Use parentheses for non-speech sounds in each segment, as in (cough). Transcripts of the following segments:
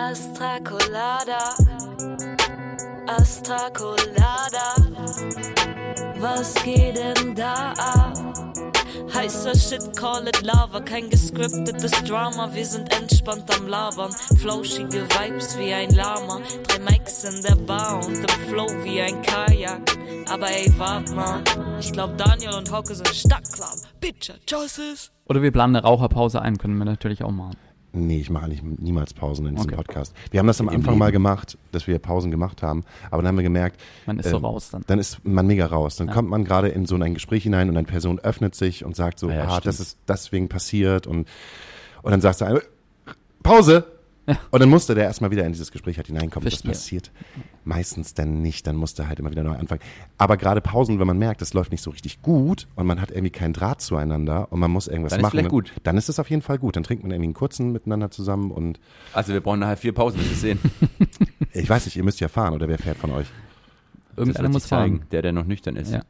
Astra Colada, Astra Colada. Was geht denn da ab? Heißer Shit, call it Lava, kein gescriptetes Drama, wir sind entspannt am Labern. Flauschige Vibes wie ein Lama, drei Mics in der Bar und im Flow wie ein Kajak. Aber ey, wart mal, ich glaub Daniel und Hauke sind Stadtclub. Bitcher, Choices. Oder wir planen eine Raucherpause ein, können wir natürlich auch machen. Nee, ich mache eigentlich niemals Pausen in diesem Okay. Podcast. Wir haben das am Anfang Leben. mal gemacht, dass wir Pausen gemacht haben, aber dann haben wir gemerkt, Man ist so ähm, raus dann. Dann ist man mega raus. Dann Ja. kommt man gerade in so ein Gespräch hinein und eine Person öffnet sich und sagt so, ja, ah, stimmt. das ist deswegen passiert und, und dann sagst du, einmal, Pause! Ja. (laughs) Und dann musste der erstmal wieder in dieses Gespräch halt hineinkommen. Verstehe. Das passiert meistens dann nicht, dann musste halt immer wieder neu anfangen. Aber gerade Pausen, wenn man merkt, es läuft nicht so richtig gut und man hat irgendwie keinen Draht zueinander und man muss irgendwas Dann ist machen, vielleicht gut. dann ist es auf jeden Fall gut. Dann trinkt man irgendwie einen kurzen miteinander zusammen und Also wir brauchen nachher vier Pausen, wenn wir sehen. (laughs) ich weiß nicht, ihr müsst ja fahren oder wer fährt von euch? Irgendeiner muss zeigen, fahren. der, der noch nüchtern ist. Ja.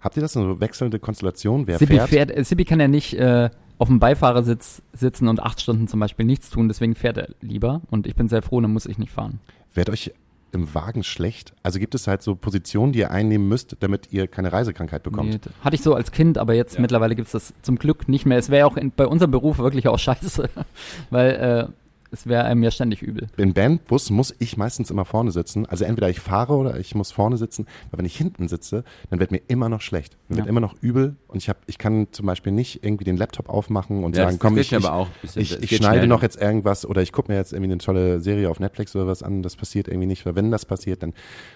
Habt ihr das, so wechselnde Konstellation? Wer Sibi, fährt? fährt, äh, Sibi kann ja nicht äh, auf dem Beifahrersitz sitzen und acht Stunden zum Beispiel nichts tun, deswegen fährt er lieber. Und ich bin sehr froh, dann muss ich nicht fahren. Wird euch im Wagen schlecht? Also gibt es halt so Positionen, die ihr einnehmen müsst, damit ihr keine Reisekrankheit bekommt? Nee, hatte ich so als Kind, aber jetzt Ja. mittlerweile gibt's das zum Glück nicht mehr. Es wäre ja auch in, bei unserem Beruf wirklich auch scheiße, (laughs) weil äh, es wäre einem ja ständig übel. Im Bandbus muss ich meistens immer vorne sitzen. Also entweder ich fahre oder ich muss vorne sitzen. Weil wenn ich hinten sitze, dann wird mir immer noch schlecht. Mir wird Ja. immer noch übel. Und ich, hab, ich kann zum Beispiel nicht irgendwie den Laptop aufmachen und Ja, sagen, komm, ich, ich, aber ich, ich schneide schnell. noch jetzt irgendwas oder ich gucke mir jetzt irgendwie eine tolle Serie auf Netflix oder was an. Das passiert irgendwie nicht. Weil wenn das passiert, dann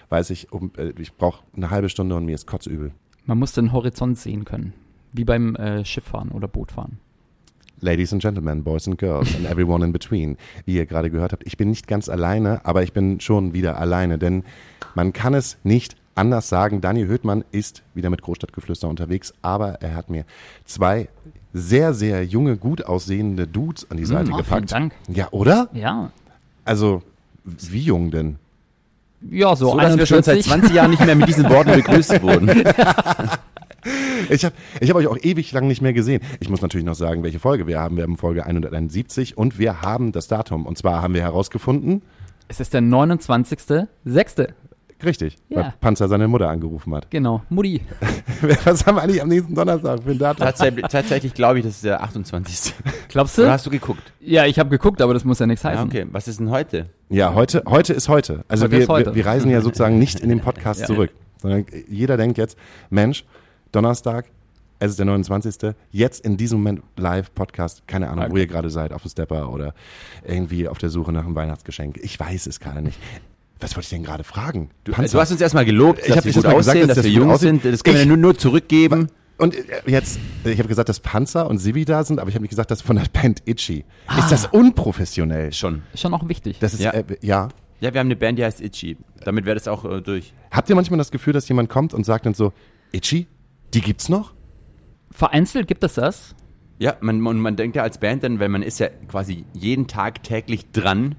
weiß ich, um, äh, ich brauche eine halbe Stunde und mir ist kotzübel. Man muss den Horizont sehen können. Wie beim äh, Schifffahren oder Bootfahren. Ladies and Gentlemen, Boys and Girls and everyone in between. Wie ihr gerade gehört habt, ich bin nicht ganz alleine, aber ich bin schon wieder alleine, denn man kann es nicht anders sagen. Daniel Höhtmann ist wieder mit Großstadtgeflüster unterwegs, aber er hat mir zwei sehr, sehr junge, gut aussehende Dudes an die Seite oh, gepackt. vielen Dank. Ja, oder? Ja. Also, wie jung denn? Ja, so, So, dass wir schon seit 41. 20 Jahren nicht mehr mit diesen Worten begrüßt (laughs) wurden. (laughs) Ich habe ich hab euch auch ewig lang nicht mehr gesehen. Ich muss natürlich noch sagen, welche Folge wir haben. Wir haben Folge 171 und wir haben das Datum. Und zwar haben wir herausgefunden, Es ist der 29.06. richtig, Ja. weil Panzer seine Mutter angerufen hat. Genau, Mutti. (laughs) Was haben wir eigentlich am nächsten Donnerstag für ein Datum? Tatsächlich, tatsächlich glaube ich, das ist der 28. Glaubst Oder du? hast du geguckt? Ja, ich habe geguckt, aber das muss ja nichts heißen. Ja, okay. Was ist denn heute? Ja, heute, heute ist heute. Also Heute wir, ist heute. Wir, wir reisen ja sozusagen nicht in den (laughs) Podcast Ja. zurück, sondern jeder denkt jetzt, Mensch, Donnerstag, es ist der 29. Jetzt in diesem Moment live Podcast, keine Ahnung, wo Okay. ihr gerade seid, auf dem Stepper oder irgendwie auf der Suche nach einem Weihnachtsgeschenk. Ich weiß es gerade nicht. Was wollte ich denn gerade fragen? Du, du hast uns erstmal gelobt, Ich dass hab wir gut gesagt, aussehen, dass dass, das wir jung aussehen. sind. Das können wir Ich- nur, nur zurückgeben. Und äh, jetzt, äh, ich habe gesagt, dass Panzer und Sibi da sind, aber ich habe nicht gesagt, dass von der (laughs) Band Itchy. Ist das unprofessionell? Schon. Ist schon auch wichtig. Das ist, Ja. ja. Äh, ja. Ja, wir haben eine Band, die heißt Itchy. Damit wäre das auch äh, durch. Habt ihr manchmal das Gefühl, dass jemand kommt und sagt dann so, Itchy, die gibt's noch? Vereinzelt gibt es das. Ja, man, man, man denkt ja als Band dann, weil man ist ja quasi jeden Tag täglich dran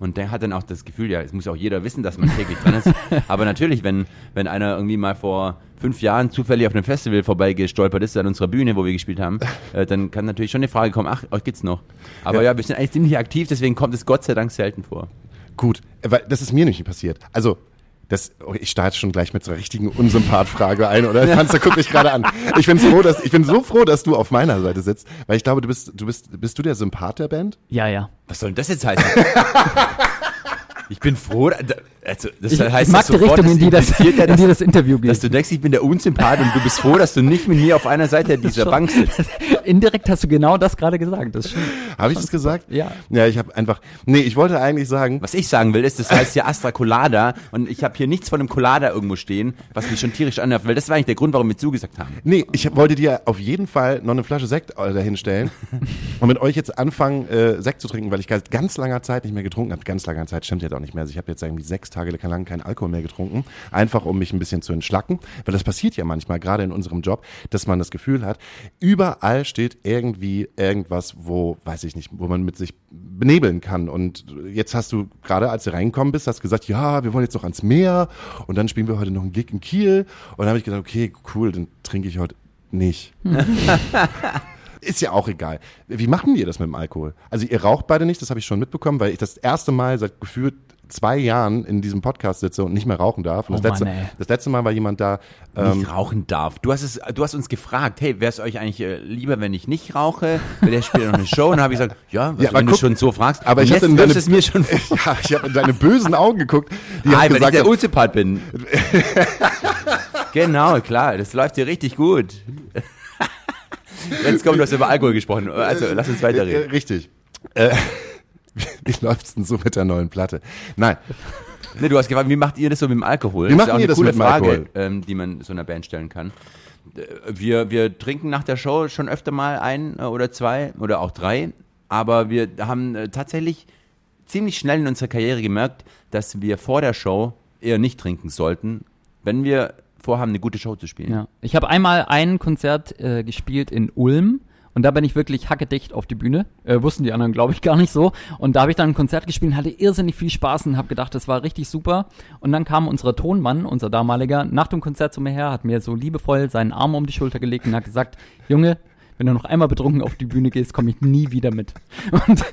und der hat dann auch das Gefühl, ja, es muss ja auch jeder wissen, dass man täglich dran ist. (laughs) Aber natürlich, wenn, wenn einer irgendwie mal vor fünf Jahren zufällig auf einem Festival vorbeigestolpert ist an unserer Bühne, wo wir gespielt haben, (laughs) äh, dann kann natürlich schon die Frage kommen, ach, euch geht's noch. Aber ja. Ja. wir sind eigentlich ziemlich aktiv, deswegen kommt es Gott sei Dank selten vor. Gut, äh, weil das ist mir nicht passiert. Also, das, oh, ich starte schon gleich mit so einer richtigen Unsympath-Frage ein, oder? Panzer, guck mich gerade an. Ich bin froh, dass, ich bin so froh, dass du auf meiner Seite sitzt, weil ich glaube, du bist, du bist, bist du der Sympath der Band? Ja, ja. Was soll denn das jetzt heißen? (laughs) ich bin froh, also das Ich, heißt ich mag die sofort, Richtung, in die, das, ja, in die dass, das Interview dass geht. du denkst, ich bin der Unsympath und du bist froh, dass du nicht mit mir auf einer Seite dieser Schon. Bank sitzt. (laughs) Indirekt hast du genau das gerade gesagt. Das. Habe ich das gesagt? Ja. Ja, ich habe einfach, nee, ich wollte eigentlich sagen, Was ich sagen will, ist, das heißt ja Astra Colada und ich habe hier nichts von einem Colada irgendwo stehen, was mich schon tierisch annervt, weil das war eigentlich der Grund, warum wir zugesagt haben. nee, ich wollte dir auf jeden Fall noch eine Flasche Sekt äh, dahinstellen (laughs) und mit euch jetzt anfangen, äh, Sekt zu trinken, weil ich ganz langer Zeit nicht mehr getrunken habe. Ganz langer Zeit stimmt jetzt auch nicht mehr. Also ich habe jetzt irgendwie sechs Tage lang keinen Alkohol mehr getrunken, einfach um mich ein bisschen zu entschlacken, weil das passiert ja manchmal, gerade in unserem Job, dass man das Gefühl hat, überall steht irgendwie irgendwas, wo, weiß ich nicht, wo man mit sich benebeln kann. Und jetzt hast du gerade, als du reingekommen bist, hast gesagt, ja, wir wollen jetzt noch ans Meer und dann spielen wir heute noch einen Gig in Kiel. Und dann habe ich gedacht, okay, cool, dann trinke ich heute nicht. (laughs) (laughs) ist ja auch egal. Wie machen ihr das mit dem Alkohol? Also ihr raucht beide nicht, das habe ich schon mitbekommen, weil ich das erste Mal seit gefühlt zwei Jahren in diesem Podcast sitze und nicht mehr rauchen darf. Und Oh das, letzte, Mann, das letzte Mal war jemand da. Ähm, nicht rauchen darf. Du hast es, du hast uns gefragt, hey, wäre es euch eigentlich äh, lieber, wenn ich nicht rauche? Weil der spielt noch eine Show und habe ich gesagt, ja, Ja, wenn du guck- schon so fragst. aber ich hatte in deine- mir schon (laughs) ja, ich habe in deine bösen Augen geguckt. Die Ah, weil ich gesagt, der Unsympath bin. (laughs) genau, klar, das läuft dir richtig gut. Jetzt kommt, du hast über Alkohol gesprochen. Also, lass uns äh, weiterreden. richtig. Äh, wie läuft's denn so mit der neuen Platte? Nein, Nee, du hast gefragt, wie macht ihr das so mit dem Alkohol? Wie das ist auch ihr eine das coole Frage, Alkohol? ähm, die man so einer Band stellen kann. Äh, Wir, wir trinken nach der Show schon öfter mal ein äh, oder zwei oder auch drei, aber wir haben äh, tatsächlich ziemlich schnell in unserer Karriere gemerkt, dass wir vor der Show eher nicht trinken sollten, wenn wir vorhaben, eine gute Show zu spielen. Ja. Ich habe einmal ein Konzert äh, gespielt in Ulm und da bin ich wirklich hackedicht auf die Bühne. Äh, wussten die anderen, glaube ich, (laughs) gar nicht so. Und da habe ich dann ein Konzert gespielt und hatte irrsinnig viel Spaß und habe gedacht, das war richtig super. Und dann kam unser Tonmann, unser damaliger, nach dem Konzert zu mir her, hat mir so liebevoll seinen Arm um die Schulter gelegt und hat gesagt, (laughs) Junge, wenn du noch einmal betrunken auf die Bühne gehst, komme ich nie wieder mit. (laughs) Und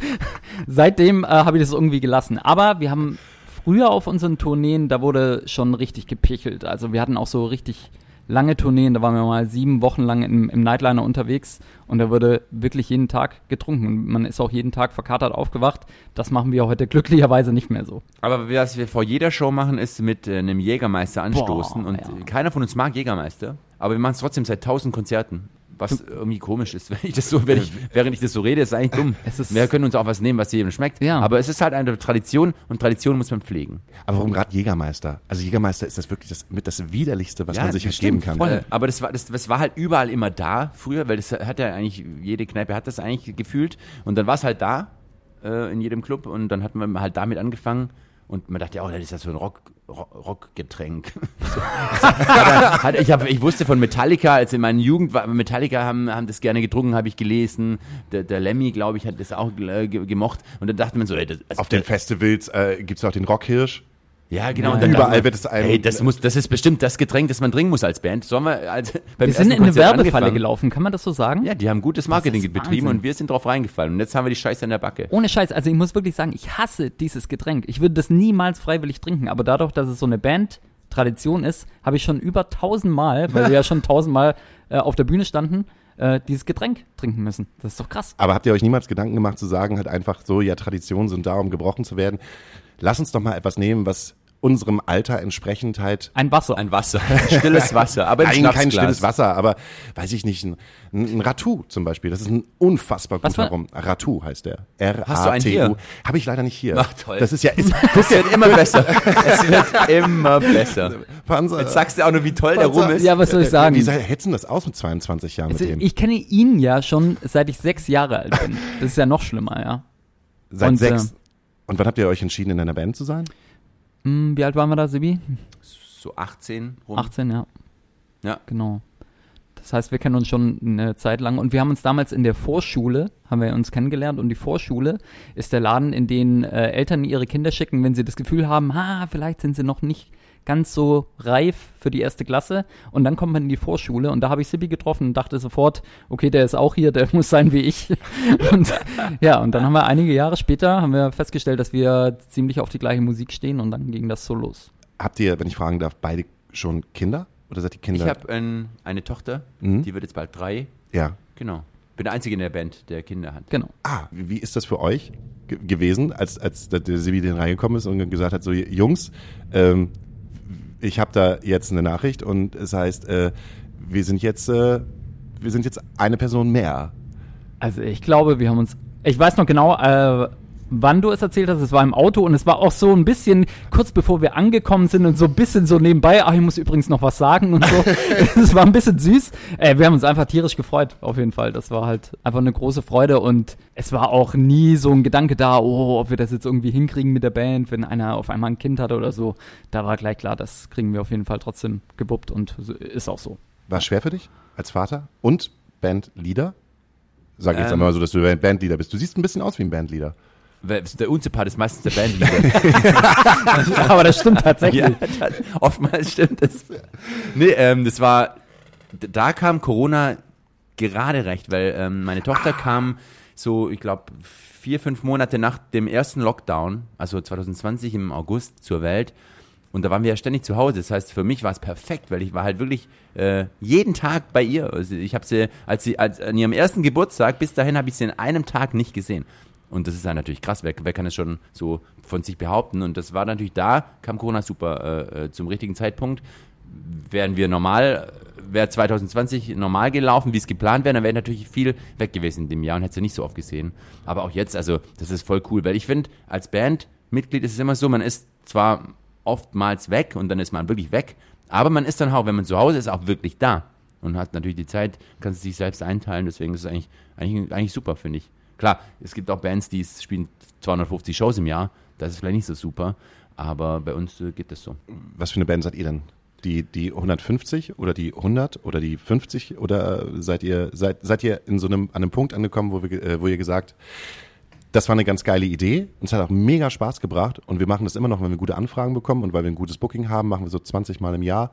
seitdem äh, habe ich das irgendwie gelassen. Aber wir haben früher auf unseren Tourneen, da wurde schon richtig gepichelt. Also wir hatten auch so richtig lange Tourneen, da waren wir mal sieben Wochen lang im, im Nightliner unterwegs und da wurde wirklich jeden Tag getrunken man ist auch jeden Tag verkatert aufgewacht. Das machen wir heute glücklicherweise nicht mehr so. Aber was wir vor jeder Show machen, ist mit äh, einem Jägermeister anstoßen. Boah, und ja. keiner von uns mag Jägermeister, aber wir machen es trotzdem seit tausend Konzerten. Was irgendwie komisch ist, (laughs) wenn ich das so, wenn ich, während ich das so rede, ist eigentlich dumm. (laughs) Ist- wir können uns auch was nehmen, was jedem schmeckt. Ja. Aber es ist halt eine Tradition und Tradition muss man pflegen. aber warum gerade Jägermeister? Also Jägermeister ist das wirklich das, mit das widerlichste, was man sich das geben stimmt, kann. Voll. Aber das war, das, das war halt überall immer da früher, weil das hat ja eigentlich, jede Kneipe hat das eigentlich gefühlt. Und dann war es halt da, äh, in jedem Club. Und dann hatten wir halt damit angefangen. Und man dachte, ja, oh, das ist ja so ein Rock, Rock, Rockgetränk. (laughs) hat, ich, hab, ich wusste von Metallica, als in meiner Jugend war, Metallica haben, haben das gerne getrunken, habe ich gelesen. Der, der Lemmy, glaube ich, hat das auch äh, ge- gemocht. Und dann dachte man so, ey, das, also Auf den Festivals äh, gibt's auch den Rockhirsch. Ja, genau. Ja, und dann überall wird es ein- Ey, das muss, das ist bestimmt das Getränk, das man trinken muss als Band. Sollen wir, also, beim Wir sind in eine Werbefalle angefangen? gelaufen, kann man das so sagen? Ja, die haben gutes Marketing betrieben und wir sind drauf reingefallen. Und jetzt haben wir die Scheiße in der Backe. Ohne Scheiß, also ich muss wirklich sagen, ich hasse dieses Getränk. Ich würde das niemals freiwillig trinken, aber dadurch, dass es so eine Band-Tradition ist, habe ich schon über tausendmal, weil wir ja schon (laughs) tausendmal äh, auf der Bühne standen, äh, dieses Getränk trinken müssen. Das ist doch krass. Aber habt ihr euch niemals Gedanken gemacht zu sagen, halt einfach so, ja, Traditionen sind da, um gebrochen zu werden. Lass uns doch mal etwas nehmen, was unserem Alter entsprechend halt Ein Wasser. Ein Wasser. (laughs) Stilles Wasser. Aber im Nein, kein stilles Wasser, aber weiß ich nicht, ein, ein Ratou zum Beispiel. Das ist ein unfassbar guter Rum. Ratou heißt der. R Hast du einen A T hier? U. Habe ich leider nicht hier. Ach, toll. Das ist ja ist, (laughs) Es wird immer besser. es wird immer besser. Panzer. Jetzt sagst du auch nur, wie toll der Rum ist. ja, was soll ich sagen? Wie hetzen das aus mit 22 Jahren Also, mit dem? ich kenne ihn ja schon, seit ich sechs Jahre alt bin. Das ist ja noch schlimmer, ja. Seit und, sechs. äh, Und wann habt ihr euch entschieden, in einer Band zu sein? Hm, wie alt waren wir da, Sibi? So 18 rum. 18, ja. Ja. Genau. Das heißt, wir kennen uns schon eine Zeit lang und wir haben uns damals in der Vorschule, haben wir uns kennengelernt und die Vorschule ist der Laden, in den äh, Eltern ihre Kinder schicken, wenn sie das Gefühl haben, ha, vielleicht sind sie noch nicht ganz so reif für die erste Klasse und dann kommt man in die Vorschule und da habe ich Sibi getroffen und dachte sofort, okay, der ist auch hier, der (laughs) muss sein wie ich. Und ja, und dann haben wir einige Jahre später haben wir festgestellt, dass wir ziemlich auf die gleiche Musik stehen und dann ging das so los. Habt ihr, wenn ich fragen darf, beide schon Kinder? Oder seid ihr Kinder? Ich habe ein, eine Tochter, Mhm. die wird jetzt bald drei. ja. Genau. Bin der Einzige in der Band, der Kinder hat. Genau. Ah, wie, ist das für euch ge gewesen, als, als der, der Sibi den reingekommen ist und gesagt hat, so Jungs, ähm, ich habe da jetzt eine Nachricht und es heißt, äh, wir sind jetzt, äh, wir sind jetzt eine Person mehr. Also ich glaube, wir haben uns. Ich weiß noch genau, äh, wann du es erzählt hast. Es war im Auto und es war auch so ein bisschen kurz bevor wir angekommen sind und so ein bisschen so nebenbei. Ach, ich muss übrigens noch was sagen und so. (laughs) (laughs) Es war ein bisschen süß. Äh, wir haben uns einfach tierisch gefreut, auf jeden Fall. Das war halt einfach eine große Freude und es war auch nie so ein Gedanke da, oh, ob wir das jetzt irgendwie hinkriegen mit der Band, wenn einer auf einmal ein Kind hatte oder so. Da war gleich klar, das kriegen wir auf jeden Fall trotzdem gewuppt und ist auch so. War es schwer für dich als Vater und Bandleader? Sag jetzt Ähm. einmal so, dass du Bandleader bist. Du siehst ein bisschen aus wie ein Bandleader. Der Unsympath ist meistens der Bandleader. (laughs) Aber das stimmt tatsächlich. ja, das, oftmals stimmt das. Nee, ähm, das war, da kam Corona gerade recht, weil ähm, meine Tochter kam so, ich glaube, vier, fünf Monate nach dem ersten Lockdown, also 2020 im August zur Welt. Und da waren wir ja ständig zu Hause. Das heißt, für mich war es perfekt, weil ich war halt wirklich äh, jeden Tag bei ihr. Also ich habe sie, als sie als an ihrem ersten Geburtstag, bis dahin habe ich sie in einem Tag nicht gesehen. Und das ist dann natürlich krass. Wer, wer kann es schon so von sich behaupten? Und das war natürlich da, kam Corona super äh, äh zum richtigen Zeitpunkt. Wären wir normal, wäre 2020 normal gelaufen, wie es geplant wäre, dann wäre natürlich viel weg gewesen in dem Jahr und hätte sie nicht so oft gesehen. Aber auch jetzt, also das ist voll cool, weil ich finde, als Bandmitglied ist es immer so, man ist zwar oftmals weg und dann ist man wirklich weg. Aber man ist dann auch, wenn man zu Hause ist, auch wirklich da und hat natürlich die Zeit, kann sich selbst einteilen. Deswegen ist es eigentlich, eigentlich, eigentlich super, finde ich. Klar, es gibt auch Bands, die spielen 250 Shows im Jahr. Das ist vielleicht nicht so super, aber bei uns äh, geht das so. Was für eine Band seid ihr denn? Die, die 150 oder die 100 oder die 50 oder seid ihr, seid, seid ihr in so einem, an einem Punkt angekommen, wo, wir, äh, wo ihr gesagt, das war eine ganz geile Idee. Uns hat auch mega Spaß gebracht und wir machen das immer noch, wenn wir gute Anfragen bekommen und weil wir ein gutes Booking haben, machen wir so 20 Mal im Jahr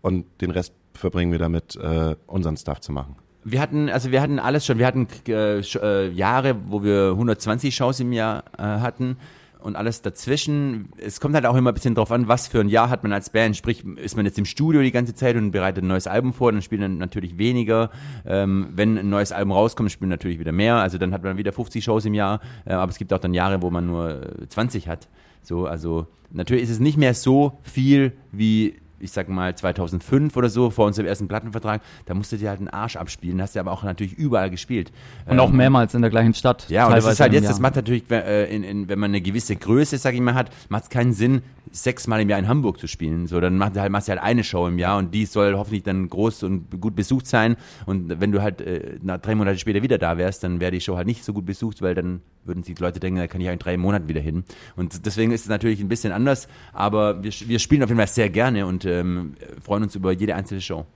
und den Rest verbringen wir damit, äh, unseren Stuff zu machen. Wir hatten, also wir hatten alles schon. Wir hatten äh, äh Jahre, wo wir 120 Shows im Jahr äh, hatten und alles dazwischen. Es kommt halt auch immer ein bisschen drauf an, was für ein Jahr hat man als Band. Sprich, ist man jetzt im Studio die ganze Zeit und bereitet ein neues Album vor, dann spielen dann natürlich weniger. Ähm, wenn ein neues Album rauskommt, spielen natürlich wieder mehr. Also dann hat man wieder 50 Shows im Jahr. Äh, aber es gibt auch dann Jahre, wo man nur 20 hat. So, also natürlich ist es nicht mehr so viel wie ich sag mal 2005 oder so, vor unserem ersten Plattenvertrag, da musst du dir halt einen Arsch abspielen, hast du aber auch natürlich überall gespielt. Und ähm, auch mehrmals in der gleichen Stadt. Ja, und das ist halt jetzt, das macht natürlich, äh, in, in, wenn man eine gewisse Größe, sag ich mal, hat, macht es keinen Sinn, sechsmal im Jahr in Hamburg zu spielen. So, dann machst du halt, machst du halt eine Show im Jahr und die soll hoffentlich dann groß und gut besucht sein. Und wenn du halt äh, nach drei Monate später wieder da wärst, dann wäre die Show halt nicht so gut besucht, weil dann würden sich die Leute denken, da kann ich ja in drei Monaten wieder hin. Und deswegen ist es natürlich ein bisschen anders, aber wir, wir spielen auf jeden Fall sehr gerne und ähm, freuen uns über jede einzelne Show.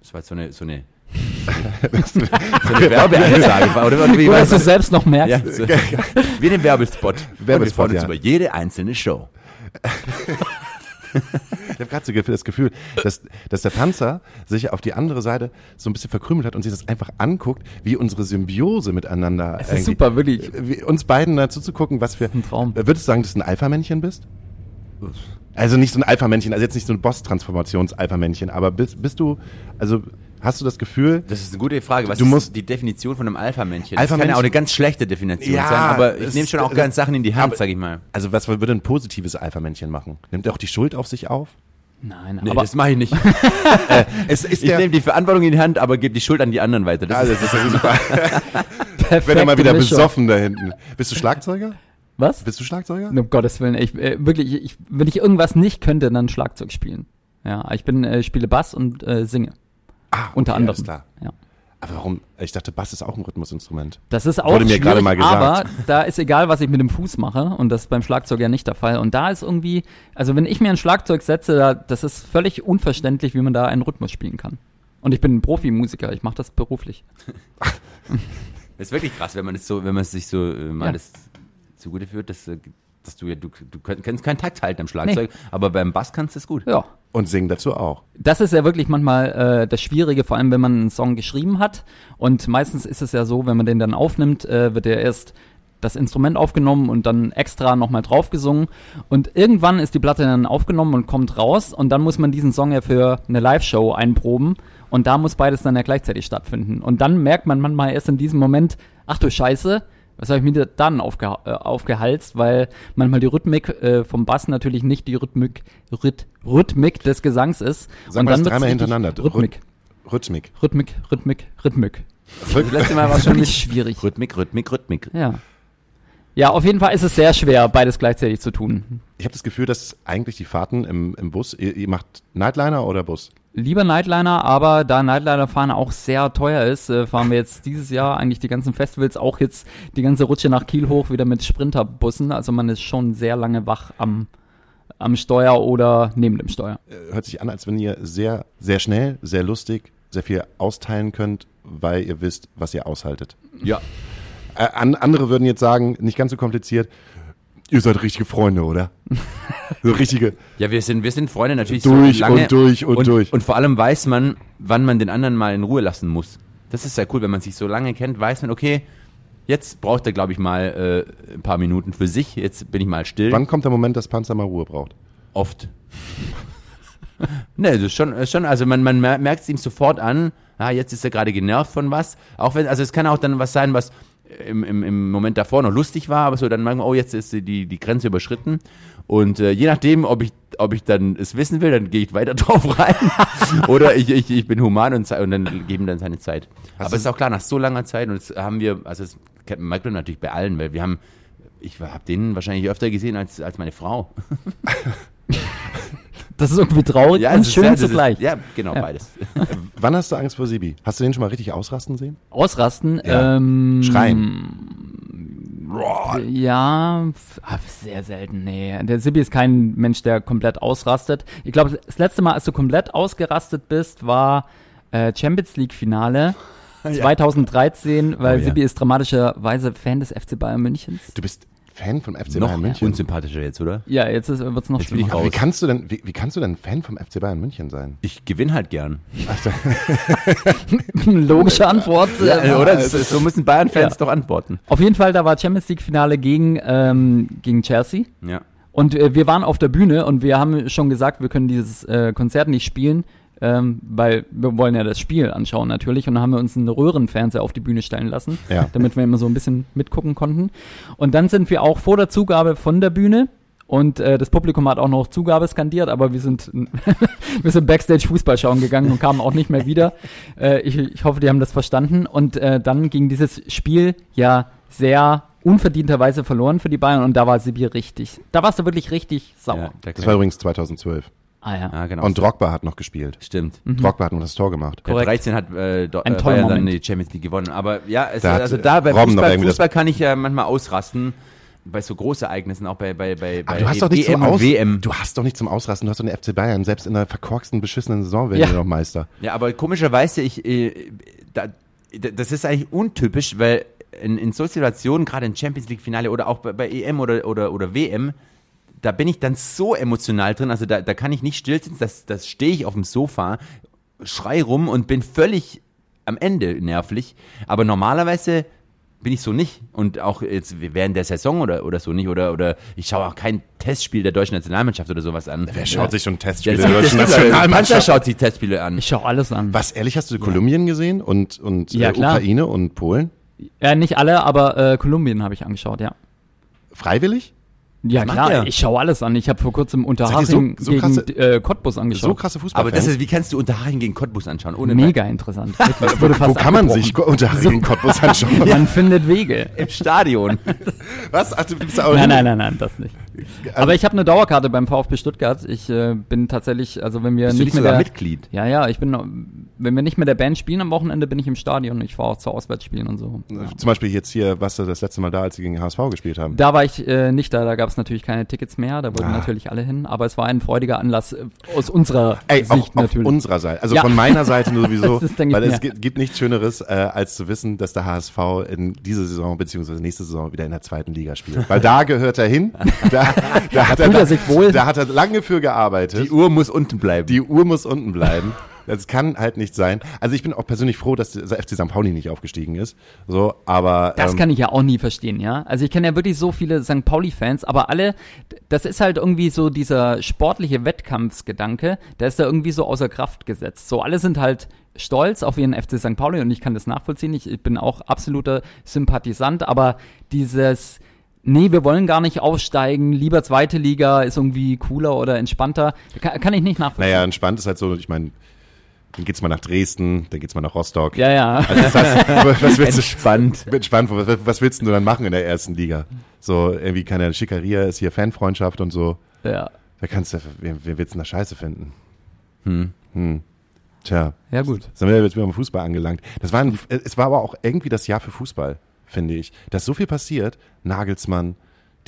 Das war jetzt so eine, so eine (laughs) so eine Werbeansage. Oder, wie du es selbst noch merkst. Ja, so, wie ein Werbespot. Werbespot und wir freuen uns über jede einzelne Show. ich habe gerade so das Gefühl, dass, dass der Tanzer sich auf die andere Seite so ein bisschen verkrümelt hat und sich das einfach anguckt, wie unsere Symbiose miteinander. Es ist super, wirklich. Uns beiden dazu zu gucken, was für. Ein Traum. Würdest du sagen, dass du ein Alpha-Männchen bist? Also nicht so ein Alpha-Männchen, also jetzt nicht so ein Boss-Transformations-Alpha-Männchen, aber bist, bist du, also Hast du das Gefühl? Das ist eine gute Frage. Was du ist musst die Definition von einem Alpha-Männchen? Alpha das kann ja auch eine ganz schlechte Definition ja, sein, aber ich nehme schon auch ganz Sachen in die Hand, aber, sag ich mal. Also was würde ein positives Alpha-Männchen machen? Nimmt er auch die Schuld auf sich auf? Nein, nee, aber das mache ich nicht. (laughs) (laughs) äh, es ist ich nehme die Verantwortung in die Hand, aber gebe die Schuld an die anderen weiter. Das also, das ist (laughs) super. Wenn er mal wieder Mischung. besoffen da hinten. Bist du Schlagzeuger? Was? Bist du Schlagzeuger? Um Gottes Willen, ich, äh, wirklich, ich, wenn ich irgendwas nicht könnte, dann Schlagzeug spielen. Ja, ich bin, äh, spiele Bass und äh, singe. Ah, okay, unter anderem. Klar. Ja. Aber warum? Ich dachte, Bass ist auch ein Rhythmusinstrument. Das ist auch Wurde mir gerade mal gesagt. aber da ist egal, was ich mit dem Fuß mache und das ist beim Schlagzeug ja nicht der Fall. Und da ist irgendwie, also wenn ich mir ein Schlagzeug setze, da, das ist völlig unverständlich, wie man da einen Rhythmus spielen kann. Und ich bin ein Profimusiker, ich mache das beruflich. (laughs) das ist wirklich krass, wenn man es so, wenn man es sich so äh, mal ja. das zugute führt, dass äh, dass du ja, du, du kannst keinen Takt halten am Schlagzeug, nee. aber beim Bass kannst du es gut. Ja. Und singen dazu auch. Das ist ja wirklich manchmal äh, das Schwierige, vor allem wenn man einen Song geschrieben hat. Und meistens ist es ja so, wenn man den dann aufnimmt, äh, wird ja erst das Instrument aufgenommen und dann extra nochmal draufgesungen. Und irgendwann ist die Platte dann aufgenommen und kommt raus und dann muss man diesen Song ja für eine Live-Show einproben. Und da muss beides dann ja gleichzeitig stattfinden. Und dann merkt man manchmal erst in diesem Moment, ach du Scheiße, was habe ich mir dann aufge, äh, aufgehalst, weil manchmal die Rhythmik äh, vom Bass natürlich nicht die Rhythmik, Rhyth, Rhythmik des Gesangs ist. Sag und mal dann dreimal hintereinander. Rhythmik. Rhythmik. Rhythmik, Rhythmik, Rhythmik. Das letzte Mal war schon nicht schwierig. Rhythmik, Rhythmik, Rhythmik. Ja. Ja, auf jeden Fall ist es sehr schwer, beides gleichzeitig zu tun. Ich habe das Gefühl, dass eigentlich die Fahrten im, im Bus, ihr, ihr macht Nightliner oder Bus? lieber Nightliner, aber da Nightliner fahren auch sehr teuer ist, äh, fahren wir jetzt dieses Jahr eigentlich die ganzen Festivals, auch jetzt die ganze Rutsche nach Kiel hoch wieder mit Sprinterbussen. Also man ist schon sehr lange wach am, am Steuer oder neben dem Steuer. Äh, hört sich an, als wenn ihr sehr, sehr schnell, sehr lustig, sehr viel austeilen könnt, weil ihr wisst, was ihr aushaltet. Ja. Äh, an, andere würden jetzt sagen, nicht ganz so kompliziert, Ihr seid richtige Freunde, oder? (laughs) so richtige. Ja, wir sind, wir sind Freunde natürlich durch so und durch und, und durch. Und vor allem weiß man, wann man den anderen mal in Ruhe lassen muss. Das ist sehr cool, wenn man sich so lange kennt, weiß man, okay, jetzt braucht er, glaube ich, mal äh, ein paar Minuten für sich. Jetzt bin ich mal still. Wann kommt der Moment, dass Panzer mal Ruhe braucht? Oft. (laughs) ne, das ist schon, schon, also man, man mer- merkt es ihm sofort an, ah, jetzt ist er gerade genervt von was. Auch wenn, also es kann auch dann was sein, was im, im, im Moment davor noch lustig war, aber so dann merkt man, oh, jetzt ist die, die Grenze überschritten. Und äh, je nachdem, ob ich, ob ich dann es wissen will, dann gehe ich weiter (laughs) drauf rein. Oder ich, ich, ich bin human und, und dann geben dann seine Zeit. aber es ist auch klar, nach so langer Zeit, und das haben wir, also das kennt- man natürlich bei allen, weil wir haben, ich habe den wahrscheinlich öfter gesehen als, als meine Frau. (laughs) Das ist irgendwie traurig und es ist schön sehr- das ist- zugleich. Ja, genau, Ja. beides. (laughs) Wann hast du Angst vor Sibi? Hast du den schon mal richtig ausrasten sehen? Ausrasten. Ja. Ähm, Schreien. Ja, ah, sehr selten, nee. Der Sibi ist kein Mensch, der komplett ausrastet. Ich glaube, das letzte Mal, als du komplett ausgerastet bist, war äh, Champions League Finale (laughs) 2013, weil Oh ja. Sibi ist dramatischerweise Fan des FC Bayern Münchens. Du bist Fan vom FC Noch Bayern München? unsympathischer jetzt, oder? Ja, jetzt wird es noch Jetzt bin ich schlimmer. Aber wie raus. kannst du denn, wie, wie kannst du denn Fan vom FC Bayern München sein? Ich gewinne halt gern. (laughs) Logische Antwort. äh, Ja, oder? Das, so müssen Bayern-Fans Ja. doch antworten. Auf jeden Fall, da war Champions League Finale gegen, ähm, gegen Chelsea. Ja. Und äh, wir waren auf der Bühne und wir haben schon gesagt, wir können dieses äh, Konzert nicht spielen, ähm, weil wir wollen ja das Spiel anschauen natürlich. Und dann haben wir uns einen Röhrenfernseher auf die Bühne stellen lassen, Ja. damit wir immer so ein bisschen mitgucken konnten. Und dann sind wir auch vor der Zugabe von der Bühne. Und äh, das Publikum hat auch noch Zugabe skandiert, aber wir sind, (laughs) wir sind Backstage Fußball schauen gegangen und kamen auch nicht mehr wieder. (laughs) Äh, ich, ich hoffe, die haben das verstanden. Und äh, dann ging dieses Spiel ja sehr unverdienterweise verloren für die Bayern und da war Sibi richtig. Da warst du wirklich richtig sauer. ja da Das war übrigens 2012. Ah ja. ja, genau. Und Drogba hat noch gespielt. Stimmt. Drogba hat noch das Tor gemacht. Der Korrekt. 13 hat äh, do, Ein äh, Bayern dann die Champions League gewonnen. Aber ja, es, Da also äh, da bei Fußball, Fußball kann ich ja manchmal ausrasten. Bei so Großereignissen, auch bei, bei, bei, bei du hast doch nicht EM zum Aus WM. Du hast doch nicht zum Ausrasten, du hast doch den FC Bayern. Selbst in der verkorksten, beschissenen Saison werden Ja. wir noch Meister. Ja, aber komischerweise, ich, äh, da, da- das ist eigentlich untypisch, weil in, in so Situationen, gerade im Champions League Finale oder auch bei, bei EM oder, oder, oder WM, da bin ich dann so emotional drin, also da, da kann ich nicht still sitzen, das, das stehe ich auf dem Sofa, schrei rum und bin völlig am Ende nervlich. Aber normalerweise bin ich so nicht. Und auch jetzt während der Saison oder, oder so nicht. Oder, oder ich schaue auch kein Testspiel der deutschen Nationalmannschaft oder sowas an. Wer schaut sich schon Ja, Testspiele der das deutschen Nationalmannschaft? schaut sich Testspiele an. Ich schaue alles an. Was, ehrlich, hast du Kolumbien gesehen und, und Ja, äh. Ukraine und Polen? Ja, nicht alle, aber äh, Kolumbien habe ich angeschaut, ja. Freiwillig? Ja, macht klar, ich schaue alles an. Ich habe vor kurzem Unterhaching so- so gegen krasse- äh, Cottbus So angeschaut. krasse Fußball. Aber das ist, wie kannst du Unterhaching gegen Cottbus anschauen? Ohne Mega interessant. (laughs) Wo kann man sich unter gegen Cottbus (laughs) anschauen? Man findet Wege. im Stadion. (laughs) Was? Ach, du bist auch Nein, nein, nein, nein, das nicht. Aber ich habe eine Dauerkarte beim VfB Stuttgart. Ich äh, bin tatsächlich, also wenn wir Bist du nicht der Mitglied? Ja, ja, ich bin, wenn wir nicht mit der Band spielen am Wochenende, bin ich im Stadion. Ich fahre auch zu Auswärtsspielen und so. Ja. Zum Beispiel jetzt hier, was du das letzte Mal da, als sie gegen HSV gespielt haben. Da war ich äh, nicht da, da gab es natürlich keine Tickets mehr, da wollten Ah. natürlich alle hin, aber es war ein freudiger Anlass äh, aus unserer Ey, Sicht auch auf natürlich. unserer Seite. Also Ja. von meiner Seite nur (laughs) sowieso, Das weil es mehr. gibt, gibt nichts Schöneres, äh, als zu wissen, dass der HSV in dieser Saison beziehungsweise nächste Saison wieder in der zweiten Liga spielt. Weil da gehört er hin. (laughs) Da, (laughs) da hat fühlt er sich wohl. Da hat er lange für gearbeitet. Die Uhr muss unten bleiben. Die Uhr muss unten bleiben. Das kann halt nicht sein. Also ich bin auch persönlich froh, dass der FC St. Pauli nicht aufgestiegen ist. So, aber Das ähm, kann ich ja auch nie verstehen, ja. Also ich kenne ja wirklich so viele St. Pauli-Fans, aber alle, das ist halt irgendwie so dieser sportliche Wettkampfsgedanke, der ist da irgendwie so außer Kraft gesetzt. So, alle sind halt stolz auf ihren FC St. Pauli und ich kann das nachvollziehen. Ich, ich bin auch absoluter Sympathisant, aber dieses, nee, wir wollen gar nicht aufsteigen, lieber zweite Liga ist irgendwie cooler oder entspannter, kann, kann ich nicht nachvollziehen. naja, entspannt ist halt so, ich meine, dann geht's mal nach Dresden, dann geht's mal nach Rostock. Ja, ja. Also das heißt, (laughs) was willst du Entspannt. Bin spannend, was, was willst du dann machen in der ersten Liga? So, irgendwie keine Schickeria, ist hier Fanfreundschaft und so. ja. Da kannst du, wer, wer willst du denn da Scheiße finden? Hm. Hm. Tja, Ja, gut. sind wir jetzt wieder beim Fußball angelangt. Das war ein, es war aber auch irgendwie das Jahr für Fußball, finde ich. Da ist so viel passiert. Nagelsmann,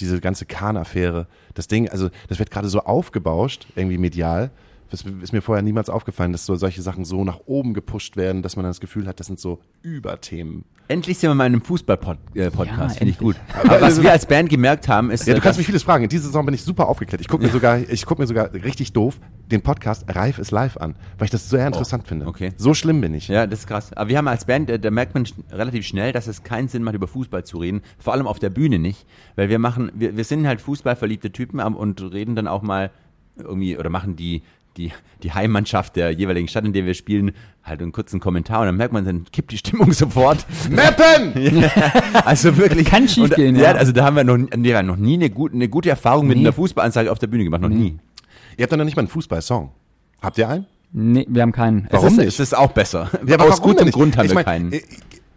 diese ganze Kahn-Affäre, das Ding, also das wird gerade so aufgebauscht, irgendwie medial. Das ist mir vorher niemals aufgefallen, dass so solche Sachen so nach oben gepusht werden, dass man dann das Gefühl hat, das sind so Überthemen. Endlich sind wir mal in einem Fußball-Podcast, äh, Ja, finde ich gut. (laughs) Aber was wir als Band gemerkt haben, ist, Ja, du äh, kannst mich vieles fragen. In dieser Saison bin ich super aufgeklärt. Ich gucke mir sogar, ich gucke mir sogar richtig doof den Podcast Reif ist live an, weil ich das sehr interessant finde. okay. So schlimm bin ich. Ja, das ist krass. Aber wir haben als Band, äh, da merkt man relativ schnell, dass es keinen Sinn macht, über Fußball zu reden. Vor allem auf der Bühne nicht. Weil wir machen, wir, wir sind halt fußballverliebte Typen und reden dann auch mal irgendwie oder machen die, die, die Heimmannschaft der jeweiligen Stadt, in der wir spielen, halt einen kurzen Kommentar und dann merkt man, dann kippt die Stimmung (laughs) sofort. Mappen! (laughs) Also wirklich. Das kann schiefgehen, und, ja. ja. Also da haben wir noch, nee, noch nie eine, gut, eine gute Erfahrung mit Nee. einer Fußballansage auf der Bühne gemacht. Noch nie. Ihr habt doch noch nicht mal einen Fußballsong. Habt ihr einen? Nee, wir haben keinen. Warum es ist, nicht? Es ist auch besser. Ja, aber Aus gutem denn nicht? Grund haben Ich wir mein, keinen. äh,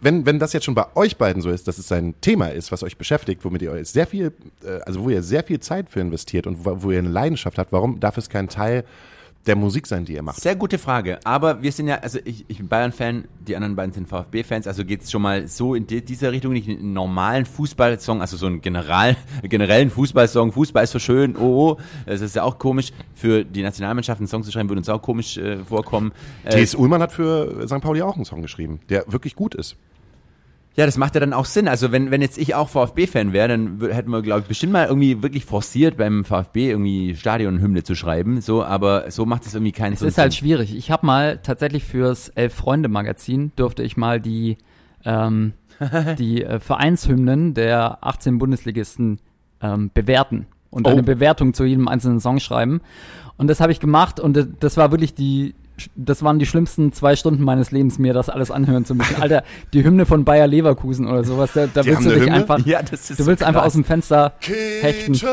Wenn, wenn das jetzt schon bei euch beiden so ist, dass es ein Thema ist, was euch beschäftigt, womit ihr euch sehr viel, äh, also wo ihr sehr viel Zeit für investiert und wo, wo ihr eine Leidenschaft habt, warum darf es kein Teil der Musik sein, die ihr macht? Sehr gute Frage. Aber wir sind ja, also ich, ich bin Bayern-Fan, die anderen beiden sind VfB-Fans, also geht es schon mal so in die, dieser Richtung, nicht einen normalen Fußballsong, also so einen general, (laughs) generellen Fußballsong, Fußball ist so schön, oh, oh, das ist ja auch komisch, für die Nationalmannschaft einen Song zu schreiben, würde uns auch komisch äh, vorkommen. Äh, T.S. Ullmann hat für St. Pauli auch einen Song geschrieben, der wirklich gut ist. Ja, das macht ja dann auch Sinn. Also wenn, wenn jetzt ich auch VfB-Fan wäre, dann hätten wir, glaube ich, bestimmt mal irgendwie wirklich forciert beim VfB irgendwie Stadionhymne zu schreiben. So, aber so macht es irgendwie keinen Es so ist halt Sinn. schwierig. Ich habe mal tatsächlich fürs Elf-Freunde-Magazin durfte ich mal die, ähm, (laughs) die äh, Vereinshymnen der 18 Bundesligisten ähm, bewerten und Oh. eine Bewertung zu jedem einzelnen Song schreiben. Und das habe ich gemacht und das war wirklich die, das waren die schlimmsten zwei Stunden meines Lebens, mir das alles anhören zu müssen. Alter, die Hymne von Bayer Leverkusen oder sowas, da, da willst du dich Hymne? einfach, Ja, das ist du willst so einfach aus dem Fenster hechten. (laughs)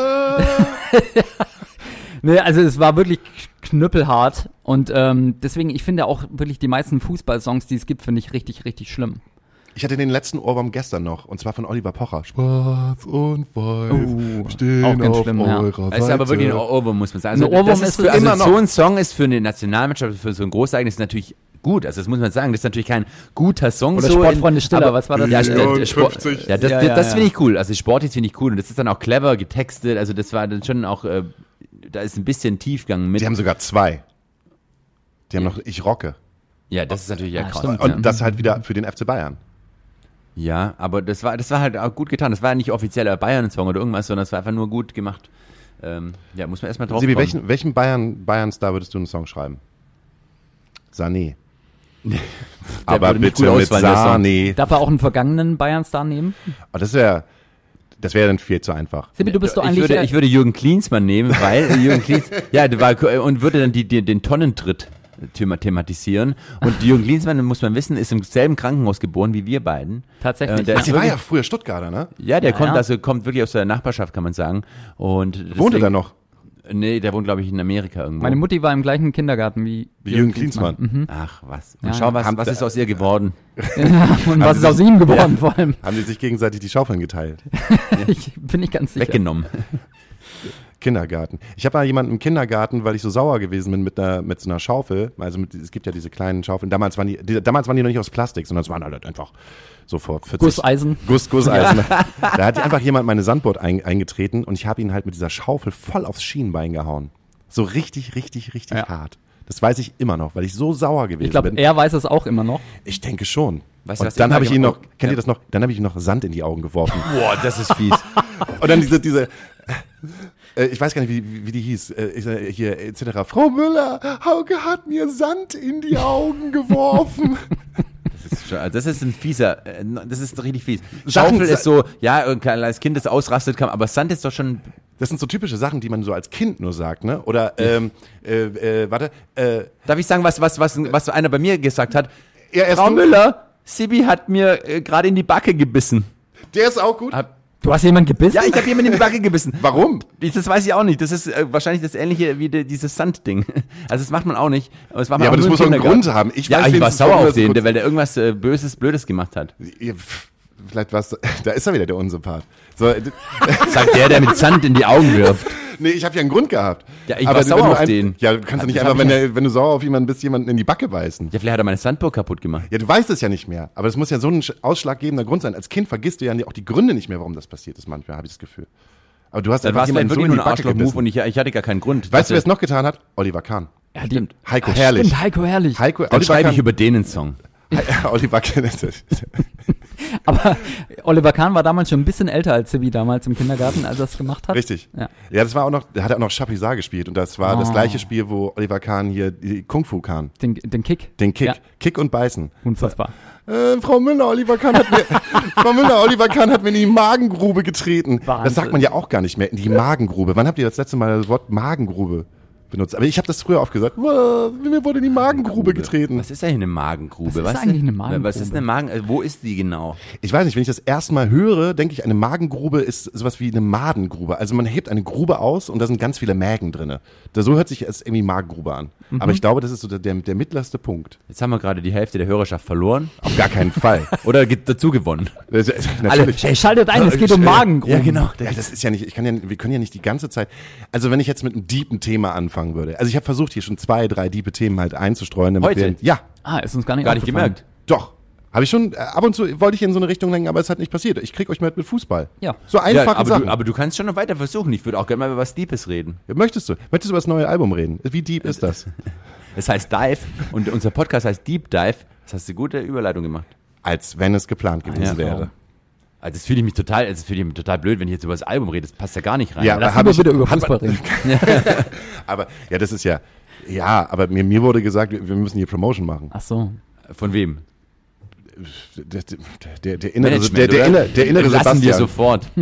Nee, also es war wirklich knüppelhart und ähm, deswegen, ich finde auch wirklich die meisten Fußballsongs, die es gibt, finde ich richtig, richtig schlimm. Ich hatte den letzten Ohrwurm gestern noch, und zwar von Oliver Pocher. Schwarz und weiß Oh, stehen auch ganz auf schlimm, ja. eurer Das ist aber wirklich ein Seite. Ohrwurm, muss man sagen. Also, Ein Ohrwurm das ist für, es also immer noch. so ein Song ist für eine Nationalmannschaft, für so ein Großereignis natürlich gut. Also das muss man sagen. Das ist natürlich kein guter Song. Oder so Sportfreunde Stiller, aber- was war das? Ja, Ja, der, der Sport, 50. ja das, Ja, ja, das ja. finde ich cool. Also Sportis finde ich cool. Und das ist dann auch clever getextet. Also das war dann schon auch, äh, da ist ein bisschen Tiefgang mit. Die haben sogar zwei. Die haben noch Ich rocke. ja, das ist natürlich ja Ah, krass. stimmt. Und Ja. das halt wieder für den FC Bayern. Ja, aber das war, das war halt auch gut getan. Das war nicht offizieller Bayern-Song oder irgendwas, sondern es war einfach nur gut gemacht. Ähm, ja, muss man erstmal drauf Sibi, kommen. welchen, welchen Bayern, Bayern-Star würdest du einen Song schreiben? Sané. (laughs) Aber würde bitte mit. Sané. Darf er auch einen vergangenen Bayern-Star nehmen? Oh, das wäre das wäre dann viel zu einfach. Sibi, du bist doch ich eigentlich... würde, äh, ich würde Jürgen Klinsmann nehmen, weil (laughs) Jürgen Klinsmann, ja, war, und würde dann die, die, den Tonnentritt thema- thematisieren. Und Jürgen Klinsmann, muss man wissen, ist im selben Krankenhaus geboren wie wir beiden. Tatsächlich, Äh, der Der war ja früher Stuttgarter, ne? ja, der Ja, kommt, ja. also kommt wirklich aus der Nachbarschaft, kann man sagen. Und Wohnte deswegen- da noch? Nee, der wohnt, glaube ich, in Amerika irgendwo. Meine Mutti war im gleichen Kindergarten wie, Wie Jürgen Klinsmann. Mhm. Ach, was. Und Ja, schau, was, haben- was ist aus ihr geworden? (laughs) Ja, und was ist aus ihm geworden vor allem? Haben die sich gegenseitig die Schaufeln geteilt? (laughs) Ich bin nicht ganz sicher. Weggenommen. Kindergarten. Ich habe mal jemanden im Kindergarten, weil ich so sauer gewesen bin mit, einer, mit so einer Schaufel. Also mit, es gibt ja diese kleinen Schaufeln. Damals waren die, die, damals waren die noch nicht aus Plastik, sondern es waren halt einfach so vor 40. Gusseisen. Guss, Gusseisen. Da hat einfach jemand meine Sandboard ein, eingetreten und ich habe ihn halt mit dieser Schaufel voll aufs Schienbein gehauen. So richtig, richtig, richtig Ja. hart. Das weiß ich immer noch, weil ich so sauer gewesen Ich glaube, bin. er weiß es auch immer noch. Ich denke schon. Weißt du, und dann ich habe ich ihn noch, kennt Ja. ihr das noch? Dann habe ich ihm noch Sand in die Augen geworfen. Boah, das ist fies. (laughs) Und dann diese, diese, (laughs) äh, ich weiß gar nicht, wie, wie, die hieß, äh, ich, hier, etc. Frau Müller, Hauke hat mir Sand in die Augen geworfen. Schon- Das ist ein fieser, äh, das ist richtig fies. Sachen- Schaufel ist so, ja, ein kleines Kind, das ausrastet kann, aber Sand ist doch schon, Das sind so typische Sachen, die man so als Kind nur sagt, ne? Oder, ähm, äh, äh, warte, äh, darf ich sagen, was, was, was, was einer bei mir gesagt hat? ja, Frau Müller, Sibi hat mir äh, gerade in die Backe gebissen. der ist auch gut. Hab, Du hast jemanden gebissen? ja, ich habe jemand in die Backe gebissen. (laughs) Warum? Das weiß ich auch nicht. Das ist äh, wahrscheinlich das ähnliche wie de, dieses Sandding. (laughs) Also das macht man auch nicht. Aber, das macht man Ja, auch aber das muss doch einen. Grund haben. Ich ja, weiß ich war sauer auf den, weil der irgendwas äh, Böses, Blödes gemacht hat. Vielleicht war's, (laughs) da ist er wieder der Unsympath. So, äh, Sagt der, der mit Sand in die Augen wirft. (laughs) nee, ich habe ja einen Grund gehabt. Ja, ich Aber war sauer auf ein- den. Ja, du kannst du nicht einfach, wenn, ich der, wenn du sauer auf jemanden bist, jemanden in die Backe beißen. Ja, vielleicht hat er meine Sandburg kaputt gemacht. Ja, du weißt es ja nicht mehr. Aber das muss ja so ein sch- ausschlaggebender Grund sein. Als Kind vergisst du ja auch die Gründe nicht mehr, warum das passiert ist. Manchmal habe ich das Gefühl. Aber du hast Dann einfach es jemanden so in nur die Backe gebissen. und ich, ich hatte gar keinen Grund. Weißt du, wer es noch getan hat? Oliver Kahn. Ja, Stimmt. Heiko Ach, Herrlich. Stimmt, Heiko Herrlich. Heiko, Dann Oliver schreibe ich Kahn, über den einen Song. (laughs) Oliver Kahn, (laughs) Aber Oliver Kahn war damals schon ein bisschen älter als Sibi damals im Kindergarten, als er das gemacht hat. Richtig. Ja. Ja, das war auch noch, der hat auch noch Chapuisat gespielt und das war das Oh. gleiche Spiel, wo Oliver Kahn hier die Kung Fu Kahn, Den, den Kick. den Kick, Ja, Kick und Beißen. unfassbar. Äh, Frau Müller, Oliver Kahn hat mir, (laughs) Frau Müller, Oliver Kahn hat mir in die Magengrube getreten. Wahnsinn. Das sagt man ja auch gar nicht mehr, in die Magengrube. Wann habt ihr das letzte Mal das Wort Magengrube benutzt? Aber ich habe das früher oft gesagt, "Wow, mir wurde in die Magengrube getreten. Was ist eigentlich eine Magengrube? Was ist eigentlich denn- eine Was ist eine Magen? äh, Wo ist die genau? Ich weiß nicht, wenn ich das erste Mal höre, denke ich, eine Magengrube ist sowas wie eine Madengrube. Also man hebt eine Grube aus und da sind ganz viele Mägen drinne. Da, so hört sich es irgendwie Magengrube an. Mhm. Aber ich glaube, das ist so der, der, mittlerste Punkt. Jetzt haben wir gerade die Hälfte der Hörerschaft verloren. Auf gar keinen Fall. (laughs) Oder dazu gewonnen. (laughs) Ey, schaltet ein, es geht um Magengruben. Ja, genau. Ja, das ist ja nicht, ich kann ja, wir können ja nicht die ganze Zeit, also wenn ich jetzt mit einem deepen Thema anfangen würde, also ich habe versucht hier schon zwei, drei diepe Themen halt einzustreuen. Damit Heute? Wir, ja, Ah, ist uns gar nicht Gar nicht gemerkt. doch. Habe ich schon, äh, ab und zu wollte ich in so eine Richtung lenken, aber es hat nicht passiert. Ich krieg euch mal mit Fußball. Ja. So einfache ja, aber, Sachen. du, aber du kannst schon noch weiter versuchen. Ich würde auch gerne mal über was Deepes reden. Möchtest du? Möchtest du über das neue Album reden? Wie deep ist das? (laughs) Es heißt Dive und unser Podcast heißt Deep Dive. Das hast du gute Überleitung gemacht. Als wenn es geplant gewesen Ja. wäre. Also das fühle ich mich total, also fühle ich mich total blöd, wenn ich jetzt über das Album rede. Das passt ja gar nicht rein. Ja, Lass hab lieber ich- bitte über Fußball reden. (laughs) Aber ja, das ist ja, ja, aber mir, mir wurde gesagt, wir wir müssen hier Promotion machen. Ach so. Von wem? Der, der, der, innere, der, der, oder? innere, der innere Lassen wir Sebastian. sofort. (laughs)